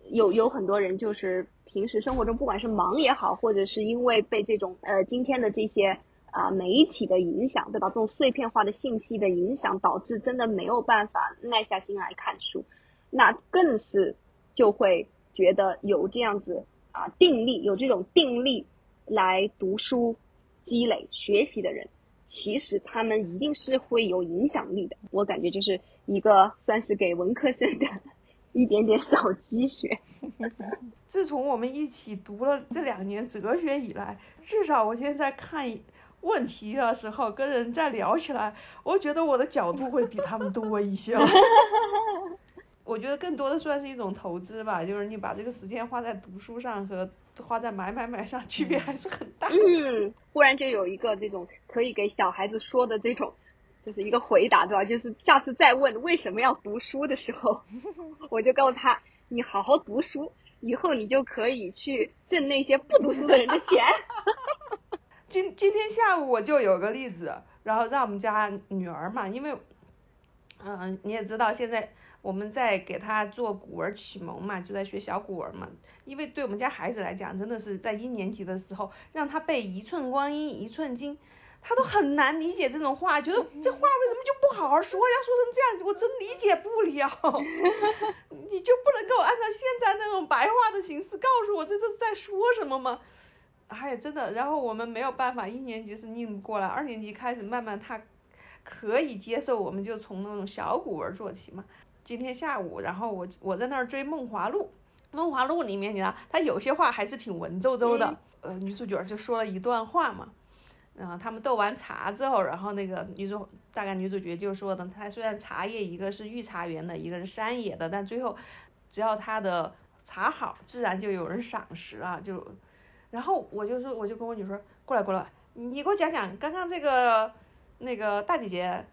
有有很多人就是平时生活中，不管是忙也好，或者是因为被这种呃今天的这些啊媒体的影响，对吧？这种碎片化的信息的影响，导致真的没有办法耐下心来看书，那更是就会觉得有这样子啊定力，有这种定力来读书。积累学习的人，其实他们一定是会有影响力的。我感觉就是一个算是给文科生的一点点小积雪。[laughs] 自从我们一起读了这两年哲学以来，至少我现在看问题的时候，跟人在聊起来，我觉得我的角度会比他们多一些。[laughs] 我觉得更多的算是一种投资吧，就是你把这个时间花在读书上和。花在买买买上，区别还是很大。嗯，忽然就有一个这种可以给小孩子说的这种，就是一个回答，对吧？就是下次再问为什么要读书的时候，[laughs] 我就告诉他，你好好读书，以后你就可以去挣那些不读书的人的钱。[laughs] 今今天下午我就有个例子，然后让我们家女儿嘛，因为，嗯，你也知道现在我们在给他做古文启蒙嘛，就在学小古文嘛。因为对我们家孩子来讲，真的是在一年级的时候，让他背“一寸光阴一寸金”，他都很难理解这种话，觉得 [laughs] 这话为什么就不好好说，要说成这样，我真理解不了。[laughs] 你就不能给我按照现在那种白话的形式告诉我这是在说什么吗？哎呀，真的，然后我们没有办法，一年级是拧不过来，二年级开始慢慢他可以接受，我们就从那种小古文做起嘛。今天下午，然后我我在那儿追《梦华录》，《梦华录》里面你知道，他有些话还是挺文绉绉的。呃，女主角就说了一段话嘛，然后他们斗完茶之后，然后那个女主大概女主角就说的，她虽然茶叶一个是御茶园的，一个是山野的，但最后只要她的茶好，自然就有人赏识啊，就。然后我就说，我就跟我女说，过来过来，你给我讲讲刚刚这个那个大姐姐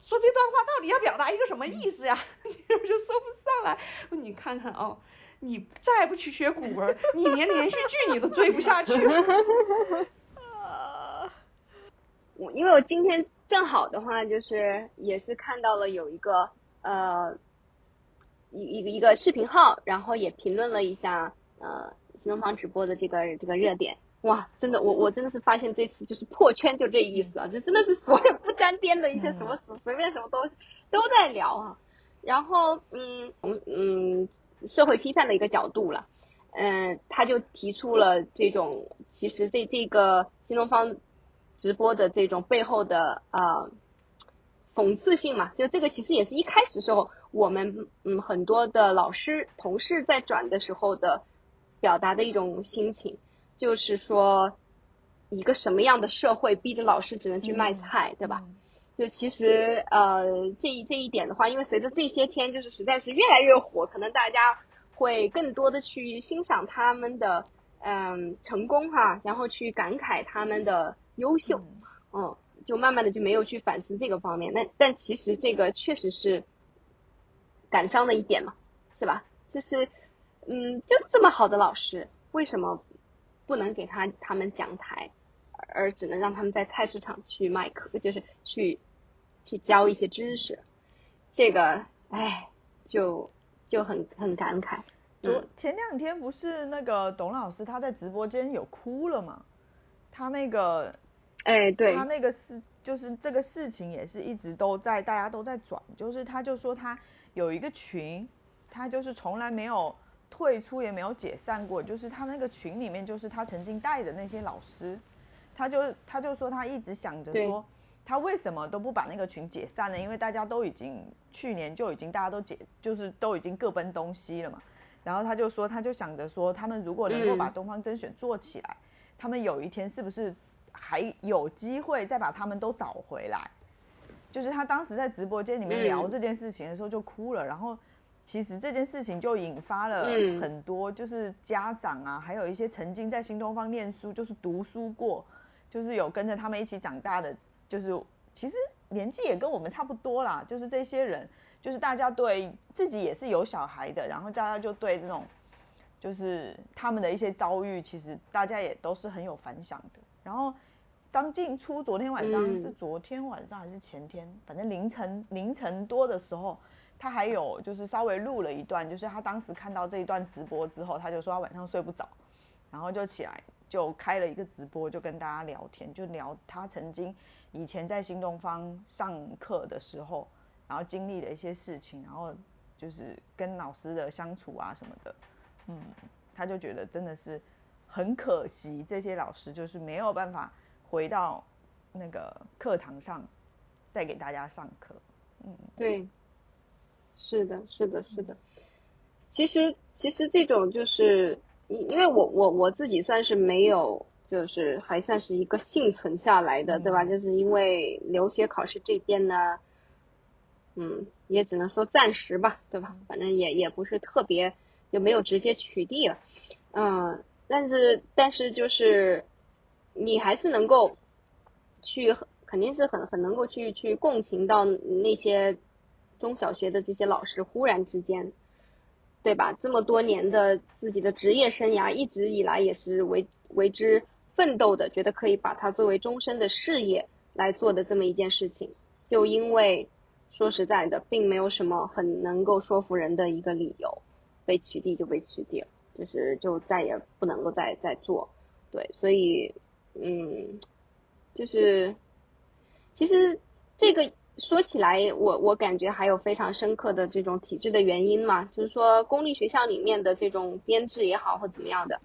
说这段话到底要表达一个什么意思呀？[laughs] 我就说不上来。你看看哦，你再不去学古文，你连连续剧你都追不下去。[laughs] 我因为我今天正好的话，就是也是看到了有一个呃一一个一个视频号，然后也评论了一下呃。新东方直播的这个这个热点，哇，真的，我我真的是发现这次就是破圈，就这意思啊，这真的是所有不沾边的一些什么随随便什么东西都在聊啊。然后，嗯，嗯，社会批判的一个角度了，嗯，他就提出了这种，其实这这个新东方直播的这种背后的啊讽刺性嘛，就这个其实也是一开始时候我们嗯很多的老师同事在转的时候的。表达的一种心情，就是说，一个什么样的社会逼着老师只能去卖菜，对吧？就其实呃，这一这一点的话，因为随着这些天就是实在是越来越火，可能大家会更多的去欣赏他们的嗯成功哈，然后去感慨他们的优秀，嗯，就慢慢的就没有去反思这个方面。那但其实这个确实是感伤的一点嘛，是吧？就是。嗯，就这么好的老师，为什么不能给他他们讲台，而只能让他们在菜市场去卖课，就是去去教一些知识？这个，哎，就就很很感慨。昨前两天不是那个董老师他在直播间有哭了吗？他那个，哎，对，他那个事就是这个事情也是一直都在大家都在转，就是他就说他有一个群，他就是从来没有。退出也没有解散过，就是他那个群里面，就是他曾经带的那些老师，他就他就说他一直想着说，他为什么都不把那个群解散呢？因为大家都已经去年就已经大家都解，就是都已经各奔东西了嘛。然后他就说，他就想着说，他们如果能够把东方甄选做起来，他们有一天是不是还有机会再把他们都找回来？就是他当时在直播间里面聊这件事情的时候就哭了，然后。其实这件事情就引发了很多，就是家长啊，还有一些曾经在新东方念书，就是读书过，就是有跟着他们一起长大的，就是其实年纪也跟我们差不多啦。就是这些人，就是大家对自己也是有小孩的，然后大家就对这种，就是他们的一些遭遇，其实大家也都是很有反响的。然后张静初昨天晚上是昨天晚上还是前天，反正凌晨凌晨多的时候。他还有就是稍微录了一段，就是他当时看到这一段直播之后，他就说他晚上睡不着，然后就起来就开了一个直播，就跟大家聊天，就聊他曾经以前在新东方上课的时候，然后经历的一些事情，然后就是跟老师的相处啊什么的，嗯，他就觉得真的是很可惜，这些老师就是没有办法回到那个课堂上再给大家上课，嗯，对。是的，是的，是的。其实，其实这种就是，因因为我我我自己算是没有，就是还算是一个幸存下来的，对吧？就是因为留学考试这边呢，嗯，也只能说暂时吧，对吧？反正也也不是特别，就没有直接取缔了，嗯。但是，但是就是，你还是能够去，肯定是很很能够去去共情到那些。中小学的这些老师忽然之间，对吧？这么多年的自己的职业生涯，一直以来也是为为之奋斗的，觉得可以把它作为终身的事业来做的这么一件事情，就因为说实在的，并没有什么很能够说服人的一个理由，被取缔就被取缔了，就是就再也不能够再再做，对，所以嗯，就是其实这个。说起来，我我感觉还有非常深刻的这种体制的原因嘛，就是说公立学校里面的这种编制也好或怎么样的，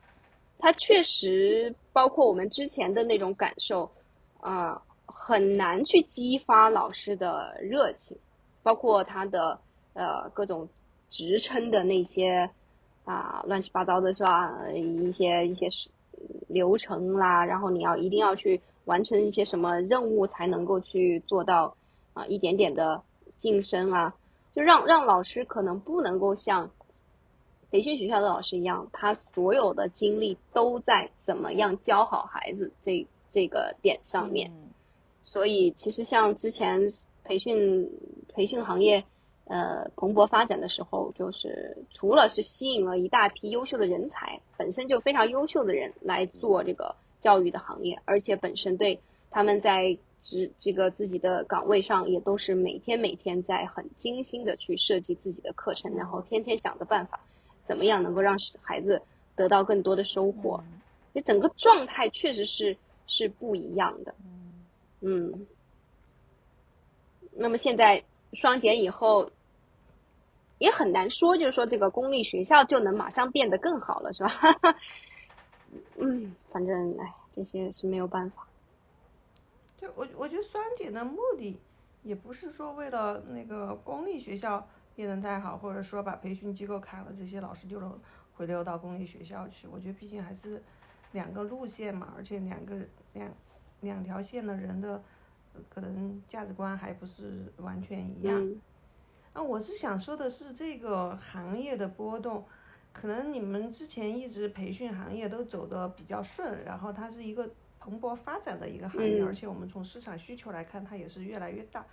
它确实包括我们之前的那种感受，啊，很难去激发老师的热情，包括他的呃各种职称的那些啊乱七八糟的是吧？一些一些流程啦，然后你要一定要去完成一些什么任务才能够去做到。啊，一点点的晋升啊，就让让老师可能不能够像培训学校的老师一样，他所有的精力都在怎么样教好孩子这这个点上面。所以其实像之前培训培训行业呃蓬勃发展的时候，就是除了是吸引了一大批优秀的人才，本身就非常优秀的人来做这个教育的行业，而且本身对他们在这这个自己的岗位上也都是每天每天在很精心的去设计自己的课程，然后天天想着办法，怎么样能够让孩子得到更多的收获，你整个状态确实是是不一样的。嗯。那么现在双减以后，也很难说，就是说这个公立学校就能马上变得更好了，是吧？[laughs] 嗯，反正哎，这些是没有办法。就我我觉得双减的目的，也不是说为了那个公立学校变得太好，或者说把培训机构砍了，这些老师就能回流到公立学校去。我觉得毕竟还是两个路线嘛，而且两个两两条线的人的可能价值观还不是完全一样。啊，我是想说的是这个行业的波动，可能你们之前一直培训行业都走的比较顺，然后它是一个。蓬勃发展的一个行业，而且我们从市场需求来看，它也是越来越大。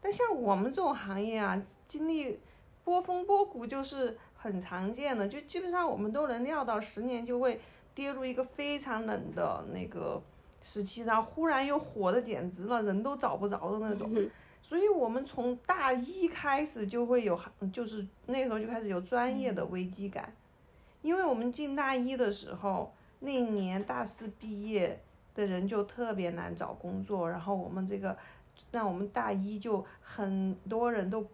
但像我们这种行业啊，经历波峰波谷就是很常见的，就基本上我们都能料到，十年就会跌入一个非常冷的那个时期，然后忽然又火的简直了，人都找不着的那种。所以我们从大一开始就会有，就是那时候就开始有专业的危机感，因为我们进大一的时候，那一年大四毕业。的人就特别难找工作，然后我们这个，让我们大一就很多人都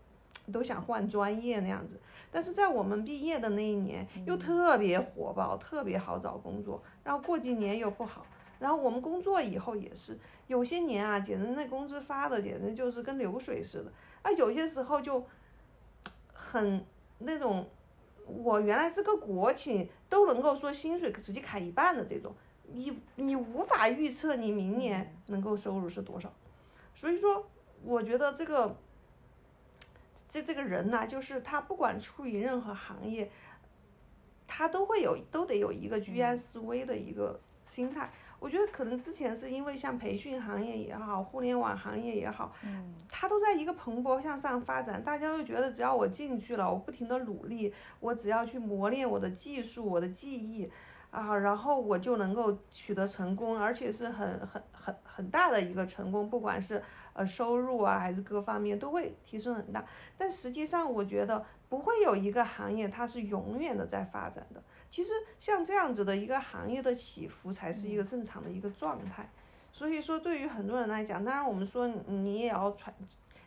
都想换专业那样子，但是在我们毕业的那一年又特别火爆，特别好找工作，然后过几年又不好，然后我们工作以后也是有些年啊，简直那工资发的简直就是跟流水似的，啊有些时候就很那种，我原来这个国企都能够说薪水直接砍一半的这种。你你无法预测你明年能够收入是多少，所以说我觉得这个这这个人呢，就是他不管处于任何行业，他都会有都得有一个居安思危的一个心态。我觉得可能之前是因为像培训行业也好，互联网行业也好，嗯，它都在一个蓬勃向上发展，大家就觉得只要我进去了，我不停的努力，我只要去磨练我的技术，我的技艺。啊，然后我就能够取得成功，而且是很很很很大的一个成功，不管是呃收入啊还是各方面都会提升很大。但实际上，我觉得不会有一个行业它是永远的在发展的。其实像这样子的一个行业的起伏才是一个正常的一个状态。所以说，对于很多人来讲，当然我们说你也要传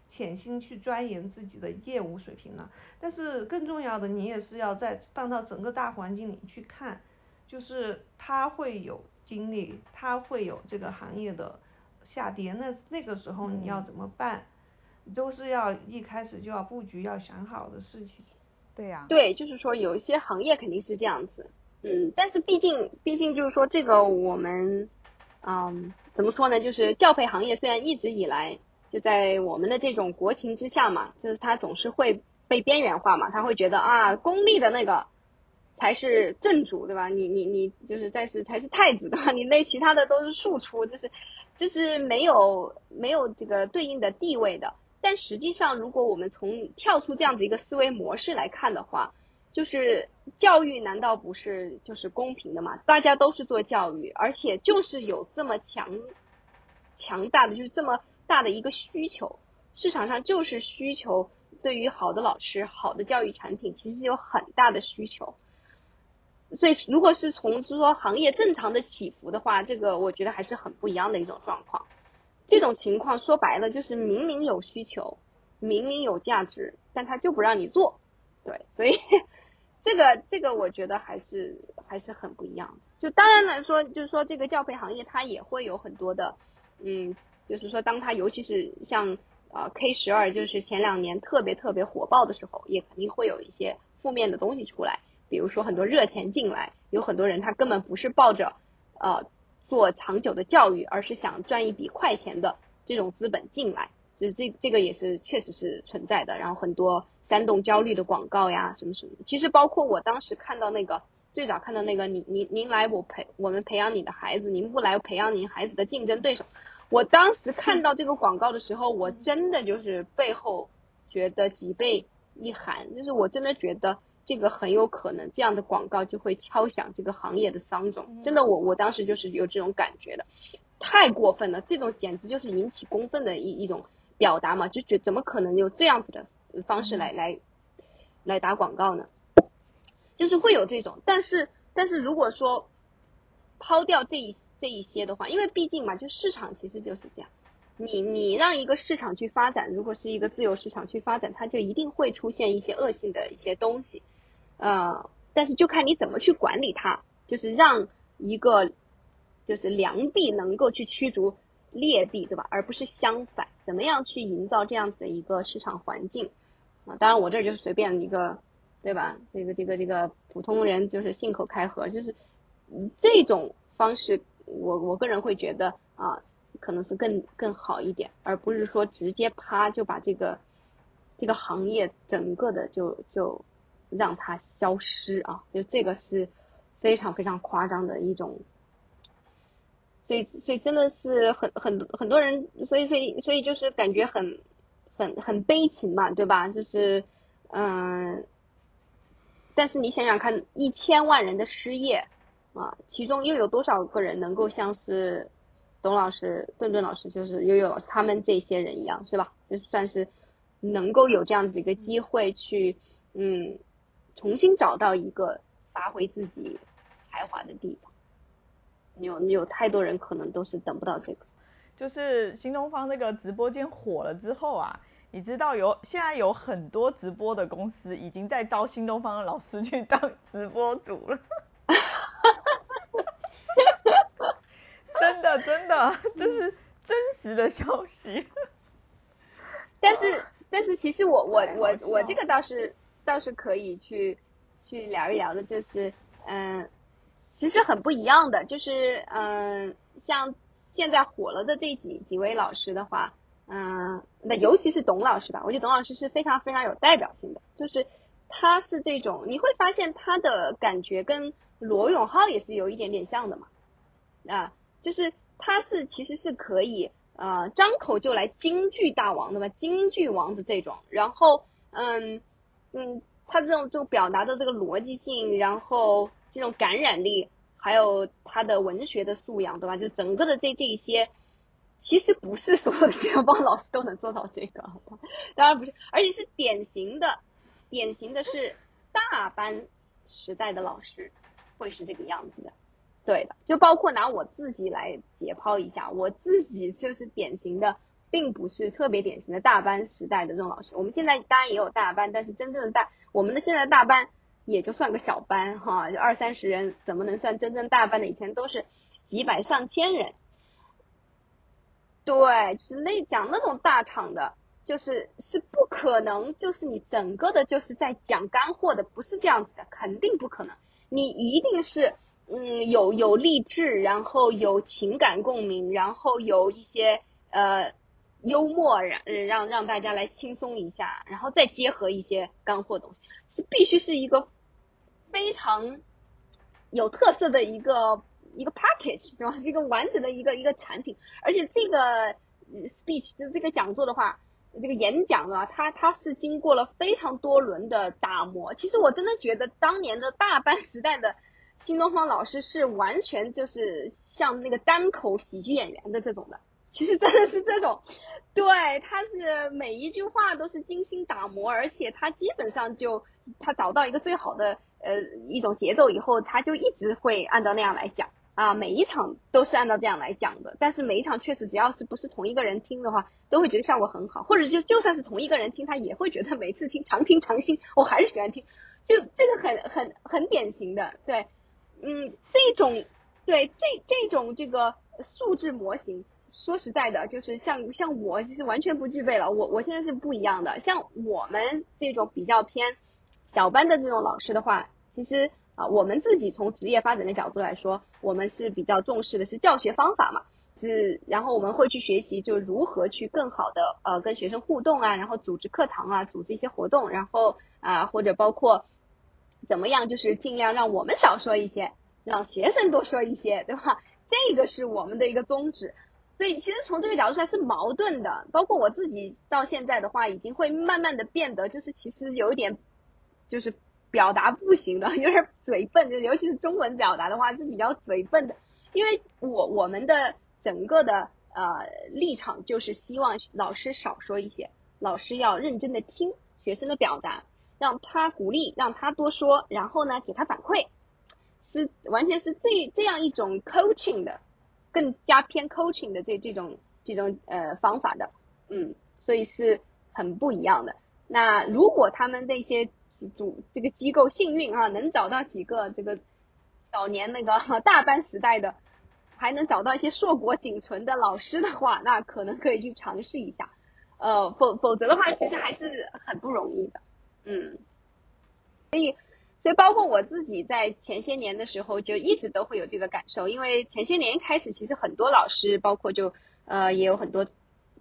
潜心去钻研自己的业务水平了，但是更重要的，你也是要在放到整个大环境里去看。就是他会有经历，他会有这个行业的下跌，那那个时候你要怎么办，都是要一开始就要布局，要想好的事情。对呀。对，就是说有一些行业肯定是这样子，嗯，但是毕竟毕竟就是说这个我们，嗯，怎么说呢？就是教培行业虽然一直以来就在我们的这种国情之下嘛，就是它总是会被边缘化嘛，他会觉得啊，公立的那个。才是正主，对吧？你你你就是在是才是太子，对吧？你那其他的都是庶出，就是就是没有没有这个对应的地位的。但实际上，如果我们从跳出这样子一个思维模式来看的话，就是教育难道不是就是公平的吗？大家都是做教育，而且就是有这么强强大的，就是这么大的一个需求，市场上就是需求对于好的老师、好的教育产品，其实有很大的需求。所以，如果是从是说行业正常的起伏的话，这个我觉得还是很不一样的一种状况。这种情况说白了就是明明有需求，明明有价值，但他就不让你做。对，所以 [laughs] 这个这个我觉得还是还是很不一样。就当然来说，就是说这个教培行业它也会有很多的，嗯，就是说当它尤其是像呃 K 十二，就是前两年特别特别火爆的时候，也肯定会有一些负面的东西出来。比如说很多热钱进来，有很多人他根本不是抱着呃做长久的教育，而是想赚一笔快钱的这种资本进来，就是这这个也是确实是存在的。然后很多煽动焦虑的广告呀，什么什么，其实包括我当时看到那个最早看到那个您您您来我培我们培养你的孩子，您不来培养您孩子的竞争对手。我当时看到这个广告的时候，我真的就是背后觉得脊背一寒，就是我真的觉得。这个很有可能，这样的广告就会敲响这个行业的丧钟。真的，我我当时就是有这种感觉的，太过分了，这种简直就是引起公愤的一一种表达嘛，就觉怎么可能有这样子的方式来来来打广告呢？就是会有这种，但是但是如果说抛掉这一这一些的话，因为毕竟嘛，就市场其实就是这样，你你让一个市场去发展，如果是一个自由市场去发展，它就一定会出现一些恶性的一些东西。呃，但是就看你怎么去管理它，就是让一个就是良币能够去驱逐劣币，对吧？而不是相反，怎么样去营造这样子的一个市场环境啊？当然，我这就是随便一个，对吧？这个这个这个普通人就是信口开河，就是这种方式，我我个人会觉得啊，可能是更更好一点，而不是说直接啪就把这个这个行业整个的就就。让它消失啊！就这个是非常非常夸张的一种，所以所以真的是很很很多人，所以所以所以就是感觉很很很悲情嘛，对吧？就是嗯，但是你想想看，一千万人的失业啊，其中又有多少个人能够像是董老师、顿顿老师，就是悠悠老师他们这些人一样，是吧？就算是能够有这样子一个机会去嗯。重新找到一个发挥自己才华的地方，有有太多人可能都是等不到这个。就是新东方这个直播间火了之后啊，你知道有现在有很多直播的公司已经在招新东方的老师去当直播主了。真的真的，这是真实的消息。但是但是，其实我我我我这个倒是。倒是可以去去聊一聊的，就是嗯，其实很不一样的，就是嗯，像现在火了的这几几位老师的话，嗯，那尤其是董老师吧，我觉得董老师是非常非常有代表性的，就是他是这种你会发现他的感觉跟罗永浩也是有一点点像的嘛，啊，就是他是其实是可以呃张口就来京剧大王的吧，京剧王的这种，然后嗯。嗯，他这种就表达的这个逻辑性，然后这种感染力，还有他的文学的素养，对吧？就整个的这这一些，其实不是所有的新东方老师都能做到这个，当然不是，而且是典型的，典型的是大班时代的老师会是这个样子的，对的，就包括拿我自己来解剖一下，我自己就是典型的。并不是特别典型的大班时代的这种老师，我们现在当然也有大班，但是真正的大，我们的现在大班也就算个小班哈，就二三十人，怎么能算真正大班的？以前都是几百上千人，对，是那讲那种大厂的，就是是不可能，就是你整个的就是在讲干货的，不是这样子的，肯定不可能，你一定是嗯有有励志，然后有情感共鸣，然后有一些呃。幽默让让让大家来轻松一下，然后再结合一些干货东西，是必须是一个非常有特色的一个一个 package，对吧？是一个完整的一个一个产品。而且这个 speech 就这个讲座的话，这个演讲啊，它它是经过了非常多轮的打磨。其实我真的觉得当年的大班时代的新东方老师是完全就是像那个单口喜剧演员的这种的。其实真的是这种，对，他是每一句话都是精心打磨，而且他基本上就他找到一个最好的呃一种节奏以后，他就一直会按照那样来讲。啊，每一场都是按照这样来讲的，但是每一场确实只要是不是同一个人听的话，都会觉得效果很好，或者就就算是同一个人听，他也会觉得每次听常听常新，我还是喜欢听，就这个很很很典型的，对，嗯，这种对这这种这个素质模型，说实在的，就是像像我其实完全不具备了，我我现在是不一样的，像我们这种比较偏小班的这种老师的话，其实。啊，我们自己从职业发展的角度来说，我们是比较重视的是教学方法嘛，是然后我们会去学习就如何去更好的呃跟学生互动啊，然后组织课堂啊，组织一些活动，然后啊或者包括怎么样就是尽量让我们少说一些，让学生多说一些，对吧？这个是我们的一个宗旨，所以其实从这个角度来是矛盾的。包括我自己到现在的话，已经会慢慢的变得就是其实有一点就是。表达不行的，有点嘴笨，就尤其是中文表达的话是比较嘴笨的。因为我我们的整个的呃立场就是希望老师少说一些，老师要认真的听学生的表达，让他鼓励，让他多说，然后呢给他反馈，是完全是这这样一种 coaching 的，更加偏 coaching 的这这种这种呃方法的，嗯，所以是很不一样的。那如果他们那些。主这个机构幸运啊，能找到几个这个早年那个 [laughs] 大班时代的，还能找到一些硕果仅存的老师的话，那可能可以去尝试一下。呃，否否则的话，其实还是很不容易的。嗯，所以所以包括我自己在前些年的时候，就一直都会有这个感受，因为前些年开始，其实很多老师，包括就呃也有很多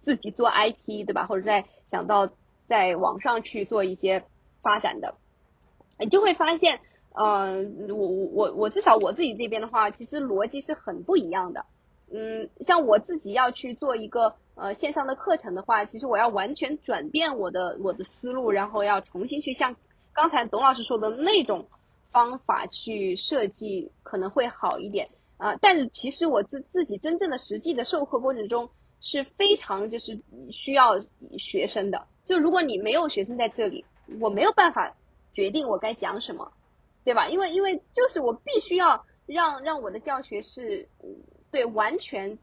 自己做 IT 对吧，或者在想到在网上去做一些。发展的，你就会发现，嗯，我我我我至少我自己这边的话，其实逻辑是很不一样的。嗯，像我自己要去做一个呃线上的课程的话，其实我要完全转变我的我的思路，然后要重新去向刚才董老师说的那种方法去设计，可能会好一点啊。但是其实我自自己真正的实际的授课过程中是非常就是需要学生的，就如果你没有学生在这里。我没有办法决定我该讲什么，对吧？因为因为就是我必须要让让我的教学是对完全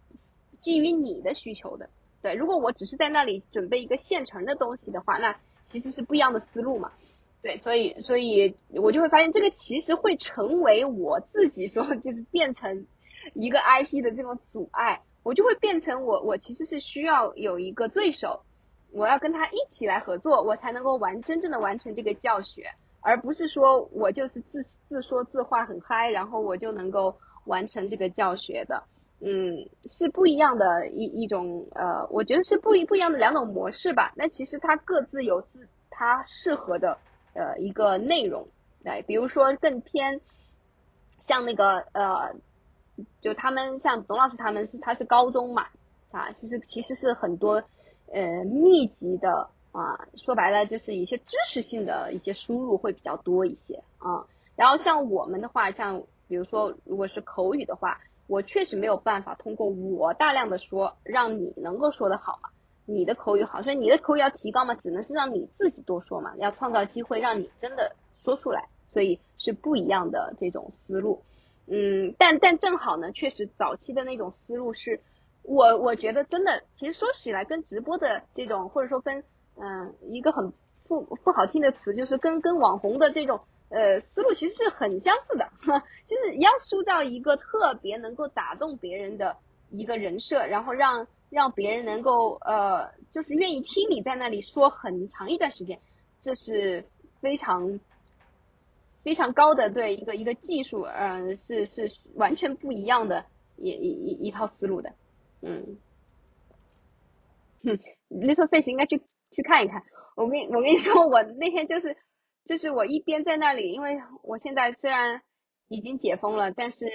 基于你的需求的，对。如果我只是在那里准备一个现成的东西的话，那其实是不一样的思路嘛，对。所以所以我就会发现这个其实会成为我自己说就是变成一个 IP 的这种阻碍，我就会变成我我其实是需要有一个对手。我要跟他一起来合作，我才能够完真正的完成这个教学，而不是说我就是自自说自话很嗨，然后我就能够完成这个教学的。嗯，是不一样的一一种呃，我觉得是不一不一样的两种模式吧。那其实它各自有自它适合的呃一个内容，对，比如说更偏像那个呃，就他们像董老师他们是他是高中嘛啊，其实其实是很多。呃，密集的啊，说白了就是一些知识性的一些输入会比较多一些啊。然后像我们的话，像比如说如果是口语的话，我确实没有办法通过我大量的说，让你能够说得好嘛，你的口语好，所以你的口语要提高嘛，只能是让你自己多说嘛，要创造机会让你真的说出来，所以是不一样的这种思路。嗯，但但正好呢，确实早期的那种思路是。我我觉得真的，其实说起来跟直播的这种，或者说跟嗯一个很不不好听的词，就是跟跟网红的这种呃思路其实是很相似的，[laughs] 就是要塑造一个特别能够打动别人的一个人设，然后让让别人能够呃就是愿意听你在那里说很长一段时间，这是非常非常高的对一个一个技术，嗯是是完全不一样的一一一一套思路的。嗯，哼，Little Fish 应该去去看一看。我跟我跟你说，我那天就是就是我一边在那里，因为我现在虽然已经解封了，但是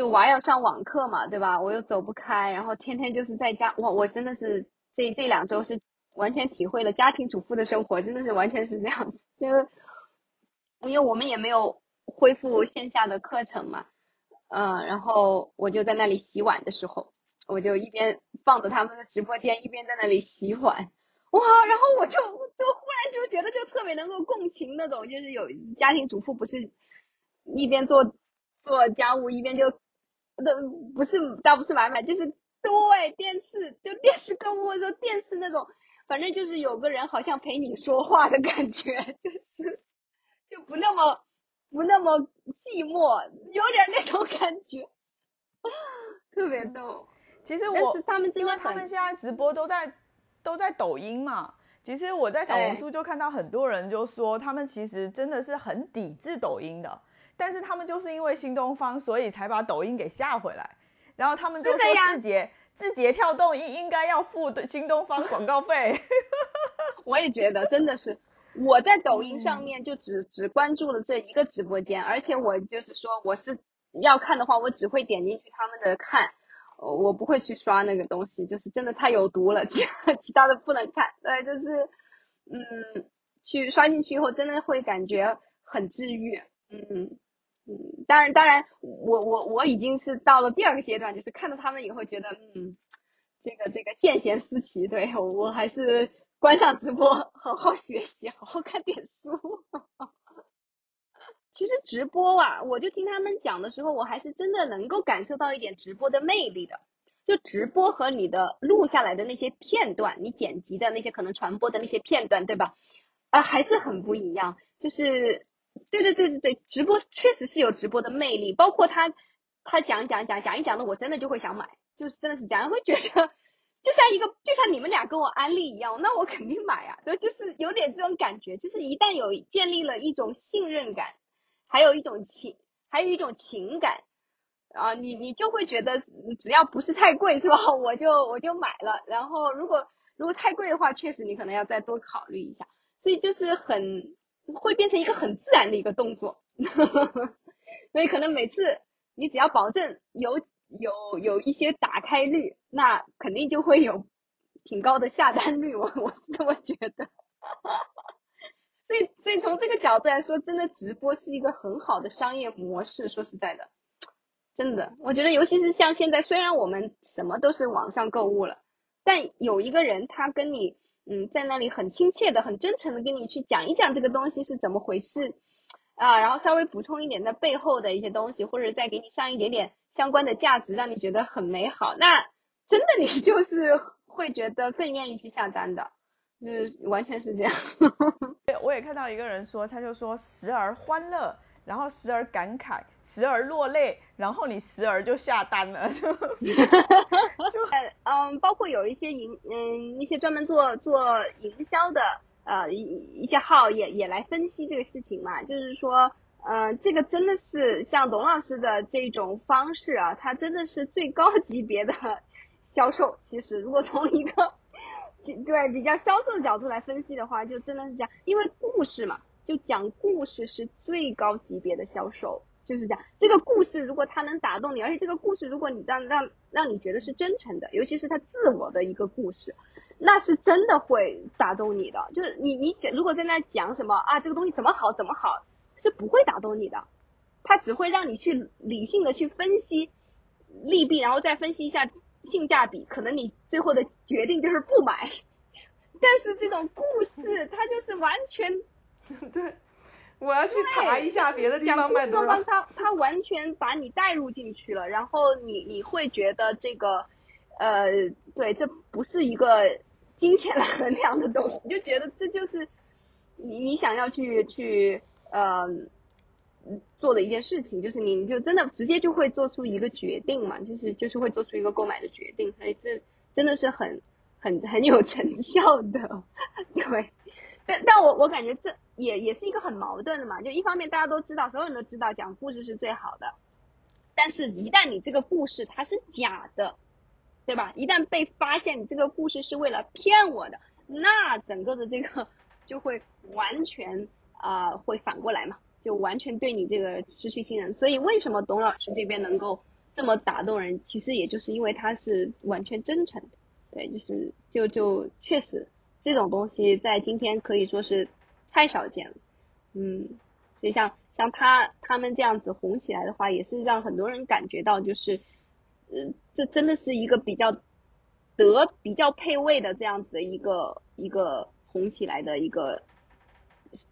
就娃要上网课嘛，对吧？我又走不开，然后天天就是在家。哇，我真的是这这两周是完全体会了家庭主妇的生活，真的是完全是这样子。就是因为我们也没有恢复线下的课程嘛，嗯，然后我就在那里洗碗的时候，我就一边放着他们的直播间，一边在那里洗碗。哇，然后我就就忽然就觉得就特别能够共情那种，就是有家庭主妇不是一边做做家务一边就，那不是倒不是买买，就是对电视就电视购物的时候电视那种，反正就是有个人好像陪你说话的感觉，[laughs] 就是就不那么不那么寂寞，有点那种感觉，特别逗。其实我，因为他们现在直播都在。都在抖音嘛，其实我在小红书就看到很多人就说，他们其实真的是很抵制抖音的，但是他们就是因为新东方，所以才把抖音给下回来，然后他们就说字节字节跳动应应该要付新东方广告费。[laughs] 我也觉得真的是，我在抖音上面就只只关注了这一个直播间，而且我就是说我是要看的话，我只会点进去他们的看。我不会去刷那个东西，就是真的太有毒了，[laughs] 其其他的不能看。对，就是，嗯，去刷进去以后，真的会感觉很治愈。嗯当然当然，我我我已经是到了第二个阶段，就是看到他们以后觉得，嗯，这个这个见贤思齐，对我我还是关上直播，好好学习，好好看点书。其实直播啊，我就听他们讲的时候，我还是真的能够感受到一点直播的魅力的。就直播和你的录下来的那些片段，你剪辑的那些可能传播的那些片段，对吧？啊，还是很不一样。就是，对对对对对，直播确实是有直播的魅力。包括他他讲讲讲讲一讲的，我真的就会想买，就是真的是讲，会觉得就像一个就像你们俩跟我安利一样，那我肯定买啊。对，就是有点这种感觉，就是一旦有建立了一种信任感。还有一种情，还有一种情感，啊，你你就会觉得只要不是太贵，是吧？[laughs] 我就我就买了。然后如果如果太贵的话，确实你可能要再多考虑一下。所以就是很会变成一个很自然的一个动作，[laughs] 所以可能每次你只要保证有有有一些打开率，那肯定就会有挺高的下单率。我我是这么觉得。所以，所以从这个角度来说，真的直播是一个很好的商业模式。说实在的，真的，我觉得，尤其是像现在，虽然我们什么都是网上购物了，但有一个人他跟你，嗯，在那里很亲切的、很真诚的跟你去讲一讲这个东西是怎么回事啊，然后稍微补充一点的背后的一些东西，或者再给你上一点点相关的价值，让你觉得很美好，那真的你 [laughs] 就是会觉得更愿意去下单的。就是完全是这样，[laughs] 对，我也看到一个人说，他就说时而欢乐，然后时而感慨，时而落泪，然后你时而就下单了，就，[laughs] [laughs] 嗯，包括有一些营嗯一些专门做做营销的呃一一些号也也来分析这个事情嘛，就是说呃这个真的是像董老师的这种方式啊，它真的是最高级别的销售。其实如果从一个对，比较销售的角度来分析的话，就真的是这样，因为故事嘛，就讲故事是最高级别的销售，就是这样。这个故事如果它能打动你，而且这个故事如果你让让让你觉得是真诚的，尤其是他自我的一个故事，那是真的会打动你的。就是你你讲如果在那讲什么啊，这个东西怎么好怎么好，是不会打动你的，他只会让你去理性的去分析利弊，然后再分析一下。性价比可能你最后的决定就是不买，[laughs] 但是这种故事它就是完全 [laughs] 对，我要去查一下别的地方卖多少。他他完全把你带入进去了，然后你你会觉得这个呃对，这不是一个金钱来衡量的东西，你就觉得这就是你你想要去去呃。做的一件事情，就是你就真的直接就会做出一个决定嘛，就是就是会做出一个购买的决定，所以这真的是很很很有成效的，[laughs] 对。但但我我感觉这也也是一个很矛盾的嘛，就一方面大家都知道，所有人都知道讲故事是最好的，但是一旦你这个故事它是假的，对吧？一旦被发现你这个故事是为了骗我的，那整个的这个 [laughs] 就会完全啊会反过来嘛。就完全对你这个失去信任，所以为什么董老师这边能够这么打动人，其实也就是因为他是完全真诚的，对，就是就就确实这种东西在今天可以说是太少见了，嗯，所以像像他他们这样子红起来的话，也是让很多人感觉到就是，呃，这真的是一个比较得比较配位的这样子的一个一个红起来的一个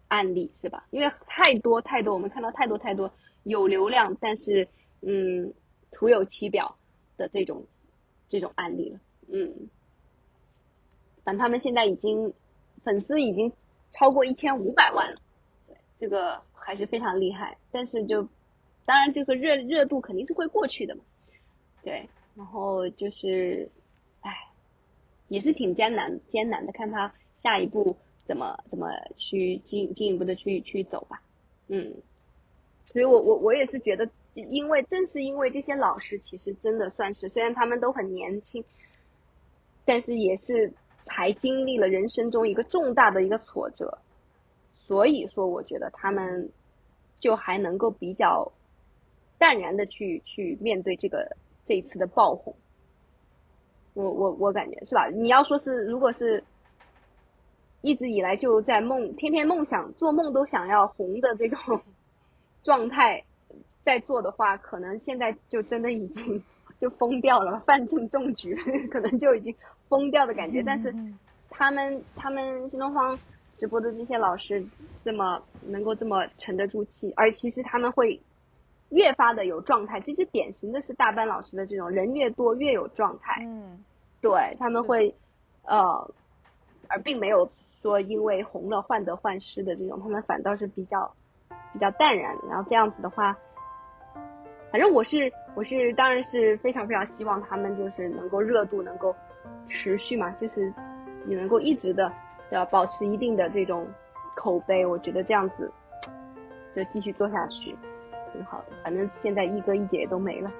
案例是吧？因为太多太多，我们看到太多太多有流量，但是嗯，徒有其表的这种这种案例了，嗯。他们现在已经粉丝已经超过一千五百万了，对，这个还是非常厉害。但是就当然这个热热度肯定是会过去的嘛，对。然后就是，唉，也是挺艰难艰难的，看他下一步怎么怎么去进进一步的去去走吧，嗯。所以我我我也是觉得，因为正是因为这些老师其实真的算是，虽然他们都很年轻，但是也是。才经历了人生中一个重大的一个挫折，所以说我觉得他们就还能够比较淡然的去去面对这个这一次的爆红。我我我感觉是吧？你要说是如果是一直以来就在梦天天梦想做梦都想要红的这种 [laughs] 状态在做的话，可能现在就真的已经就疯掉了，范进中举，[laughs] 可能就已经。疯掉的感觉，但是他们他们新东方直播的这些老师这么能够这么沉得住气，而其实他们会越发的有状态，这就典型的是大班老师的这种人越多越有状态。嗯，对他们会呃，而并没有说因为红了患得患失的这种，他们反倒是比较比较淡然。然后这样子的话，反正我是我是当然是非常非常希望他们就是能够热度能够。持续嘛，就是你能够一直的，要？保持一定的这种口碑，我觉得这样子 [tsk] 就继续做下去，挺好的。反正现在一哥一姐都没了。